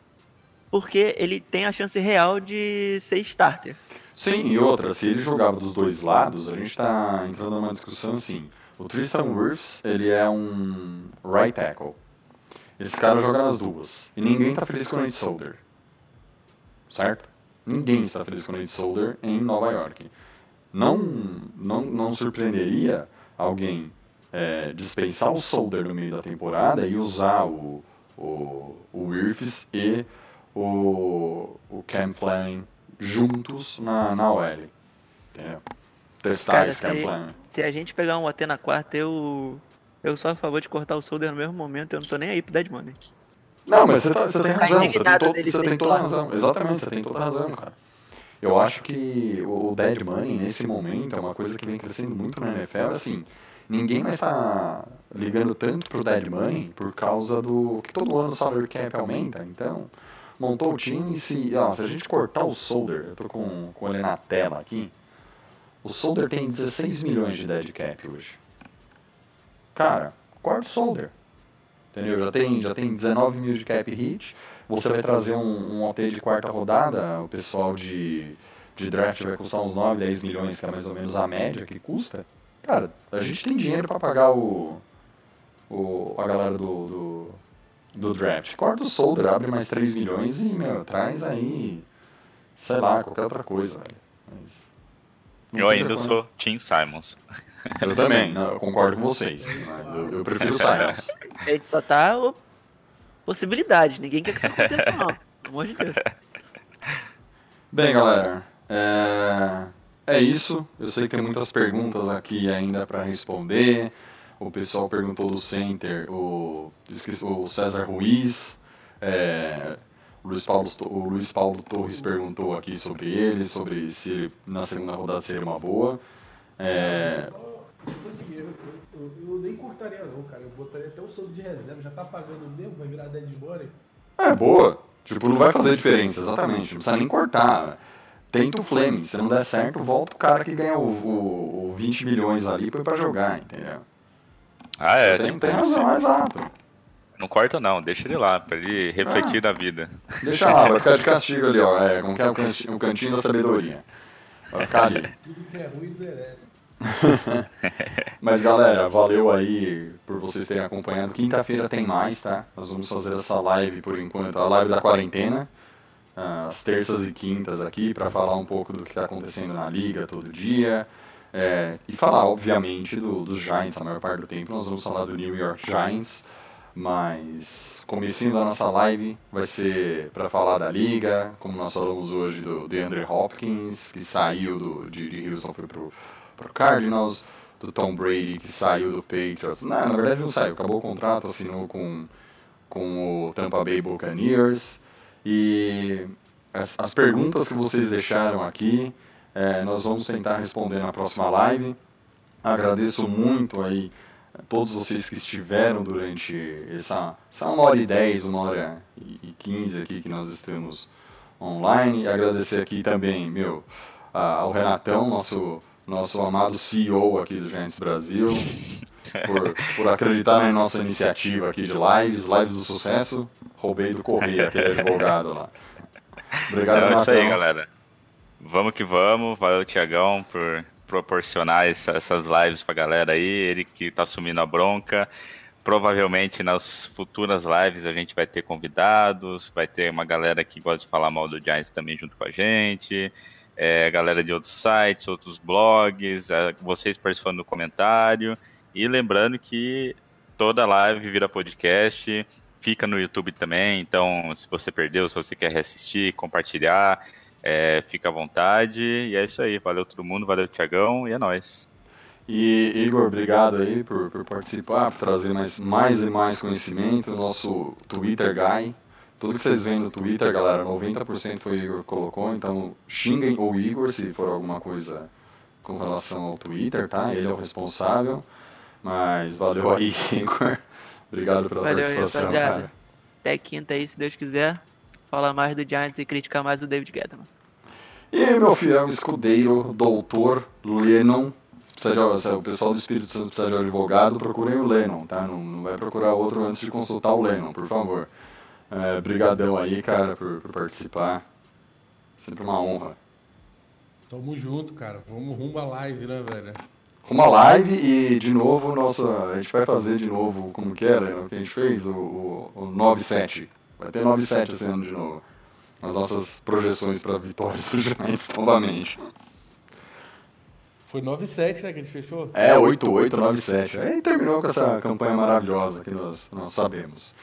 porque ele tem a chance real de ser starter. Sim, e outra, se ele jogava dos dois lados, a gente tá entrando numa discussão assim. O Tristan Wirfs, ele é um right tackle. Esse cara joga nas duas. E ninguém tá feliz com o Nate Solder. Certo? Ninguém está feliz com o Nate Solder em Nova York. Não, não, não surpreenderia alguém é, dispensar o Solder no meio da temporada e usar o, o, o Wirfs e o, o Cam Fleming juntos na, na OL. Entendeu? Testar Cara, esse Cam se- Fleming. Se a gente pegar um OT na quarta, eu. Eu sou a favor de cortar o solder no mesmo momento, eu não tô nem aí pro Dead Money. Não, mas você, tá- você tem Tá razão. Você tem, to- você tem toda razão. Exatamente, você tem toda a razão, cara. Eu acho que o Dead Money, nesse momento, é uma coisa que vem crescendo muito na NFL. Assim, ninguém mais tá ligando tanto pro Dead Money por causa do que todo ano o salary cap aumenta. Então, montou o time e se, ó, se a gente cortar o Solder, eu tô com, com ele na tela aqui. O Solder tem 16 milhões de dead cap hoje. Cara, corta o Solder. Entendeu? Já tem, já tem 19 mil de cap hit. Você vai trazer um, um OT de quarta rodada, o pessoal de, de draft vai custar uns 9, 10 milhões, que é mais ou menos a média que custa. Cara, a gente tem dinheiro pra pagar o, o, a galera do, do, do draft. Corta o solder, abre mais 3 milhões e, meu, traz aí, sei lá, qualquer outra coisa, velho. Mas, não Eu ainda sou Tim Simons. Eu também, não, eu concordo com vocês. mas Eu, eu prefiro o Simons. A gente só tá. ô, Possibilidade, ninguém quer que isso aconteça, não. Pelo amor de Deus. Bem, galera, é... é isso. Eu sei que tem muitas perguntas aqui ainda para responder. O pessoal perguntou do center, o, o César Ruiz. é, O Luiz, Paulo, o Luiz Paulo Torres perguntou aqui sobre ele, sobre se na segunda rodada seria uma boa. É, assim, eu, eu, eu- eu nem cortaria não, cara. Eu botaria até o soldo de reserva. Já tá pagando mesmo, vai virar dead money. É, boa. Tipo, não vai fazer diferença, exatamente. Não precisa nem cortar. Tenta o Fleming. Se não der certo, volta o cara que ganha o, o, o 20 milhões ali e põe pra jogar, entendeu? Ah, é, tem, tem razão, exato. Não corta não, deixa ele lá, pra ele refletir na vida. Deixa lá, vai ficar de castigo ali, ó. É, como que é o cantinho, o cantinho da sabedoria. Vai ficar ali. Tudo que é ruim merece. Mas galera, valeu aí por vocês terem acompanhado. Quinta-feira tem mais, tá? Nós vamos fazer essa live por enquanto, a live da quarentena, ah, às terças e quintas aqui, para falar um pouco do que está acontecendo na liga todo dia. É, e falar, obviamente, do, dos Giants a maior parte do tempo. Nós vamos falar do New York Giants, mas comecinho da nossa live vai ser para falar da liga, como nós falamos hoje do DeAndre Hopkins, que saiu do, de, de Houston, foi pro, pro Cardinals, do Tom Brady, que saiu do Patriots. Não, na verdade não saiu, acabou o contrato, assinou com, com o Tampa Bay Buccaneers. E as, as perguntas que vocês deixaram aqui, é, nós vamos tentar responder na próxima live. Agradeço muito aí todos vocês que estiveram durante essa, essa uma hora e dez, uma hora e quinze aqui que nós estamos online. E agradecer aqui também, meu, ao Renatão, nosso, nosso amado CEO aqui do Giants Brasil, por, por acreditar na nossa iniciativa aqui de lives, lives do sucesso. Roubei do Correia, aquele advogado lá. Obrigado, Então é isso aí, Renatão. galera. Vamos que vamos. Valeu, Tiagão, por proporcionar essa- essas lives pra galera aí. Ele que tá assumindo a bronca. Provavelmente nas futuras lives a gente vai ter convidados, vai ter uma galera que gosta de falar mal do Giants também junto com a gente, é, galera de outros sites, outros blogs, é, vocês participando do comentário. E lembrando que toda live vira podcast, fica no YouTube também, então se você perdeu, se você quer reassistir, compartilhar, é, fica à vontade. E é isso aí, valeu todo mundo, valeu Tiagão e é nóis. E Igor, obrigado aí por, por participar, por trazer mais, mais e mais conhecimento. Nosso Twitter guy. Tudo que vocês veem no Twitter, galera, 90% foi o Igor que colocou. Então xinguem o Igor se for alguma coisa com relação ao Twitter, tá? Ele é o responsável. Mas valeu aí, Igor. Obrigado pela Valeu, participação, rapaziada. Até quinta aí, se Deus quiser. Falar mais do Giants e criticar mais o David Gettman. E meu fiel escudeiro, doutor Lennon. Se de, se o pessoal do Espírito Santo precisa de um advogado, procurem o Lennon, tá? Não, não vai procurar outro antes de consultar o Lennon, por favor. É, brigadão aí, cara, por, por participar. Sempre uma honra. Tamo junto, cara. Vamos rumo à live, né, velho? Uma live e, de novo, nossa, a gente vai fazer de novo, como que era, o que a gente fez, o, o, o 9-7. Vai ter 9-7 esse ano de novo. As nossas projeções para vitórias do Giants novamente. Foi 9-7, né, que a gente fechou? É, 8-8, 9-7. Aí terminou com essa campanha maravilhosa que nós, nós sabemos.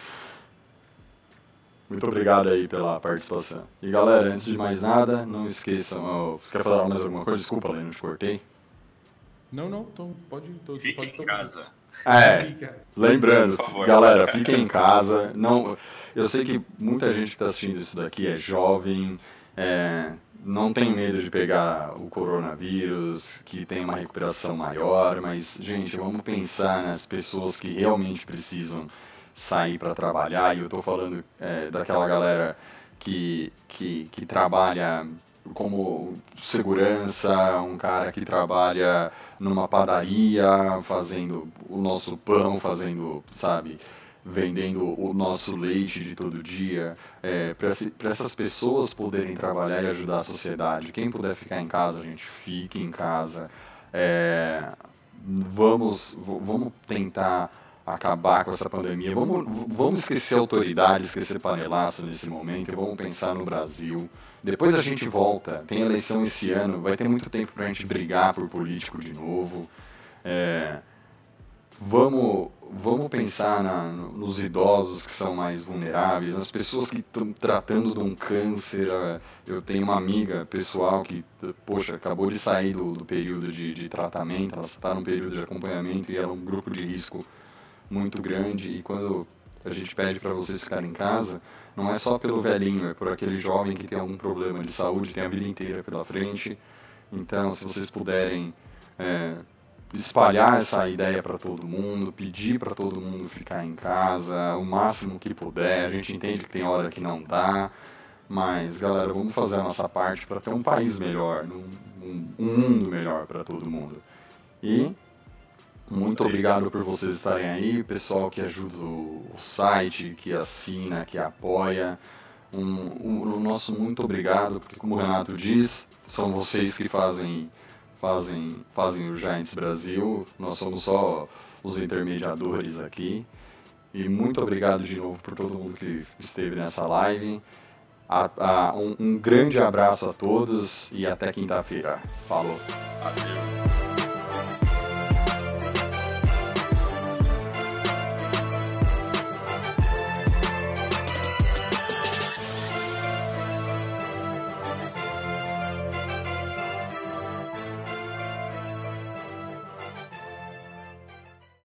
Muito obrigado aí pela participação. E galera, antes de mais nada, não esqueçam. ó, Quer falar mais alguma coisa? Desculpa, Leno, te cortei. Não, não, então pode. Tô, Fique pode em tomar. casa. É. Lembrando, favor. galera, fiquem em casa. Não, eu sei que muita gente que está assistindo isso daqui é jovem, é, não tem medo de pegar o coronavírus, que tem uma recuperação maior, mas, gente, vamos pensar nas pessoas que realmente precisam sair para trabalhar. E eu estou falando é, daquela galera que, que, que trabalha como segurança, um cara que trabalha numa padaria, fazendo o nosso pão, fazendo, sabe, vendendo o nosso leite de todo dia, é, para essas pessoas poderem trabalhar e ajudar a sociedade. Quem puder ficar em casa, gente, fique em casa. É, vamos, vamos tentar acabar com essa pandemia. Vamos, vamos esquecer a autoridade, esquecer panelaço nesse momento e vamos pensar no Brasil. Depois a gente volta. Tem eleição esse ano, vai ter muito tempo pra gente brigar por político de novo. É, vamos, vamos pensar na- no- nos idosos que são mais vulneráveis, nas pessoas que estão tratando de um câncer. é, Eu tenho uma amiga pessoal que, poxa, acabou de sair do, do período de, de tratamento, ela está num período de acompanhamento e ela é um grupo de risco muito grande. E quando a gente pede para vocês ficarem em casa, não é só pelo velhinho, é por aquele jovem que tem algum problema de saúde, tem a vida inteira pela frente. Então, se vocês puderem é, espalhar essa ideia para todo mundo, pedir para todo mundo ficar em casa o máximo que puder. A gente entende que tem hora que não dá, mas galera, vamos fazer a nossa parte para ter um país melhor, um, um- mundo melhor para todo mundo. E muito obrigado por vocês estarem aí, pessoal que ajuda o, o site, que assina, que apoia. Um, um- o nosso muito obrigado, porque como o Renato diz, são vocês que fazem fazem, fazem o Giants Brasil. Nós somos só os intermediadores aqui. E muito obrigado de novo por todo mundo que esteve nessa live. A- a- um, um grande abraço a todos e até quinta-feira. Falou! Valeu.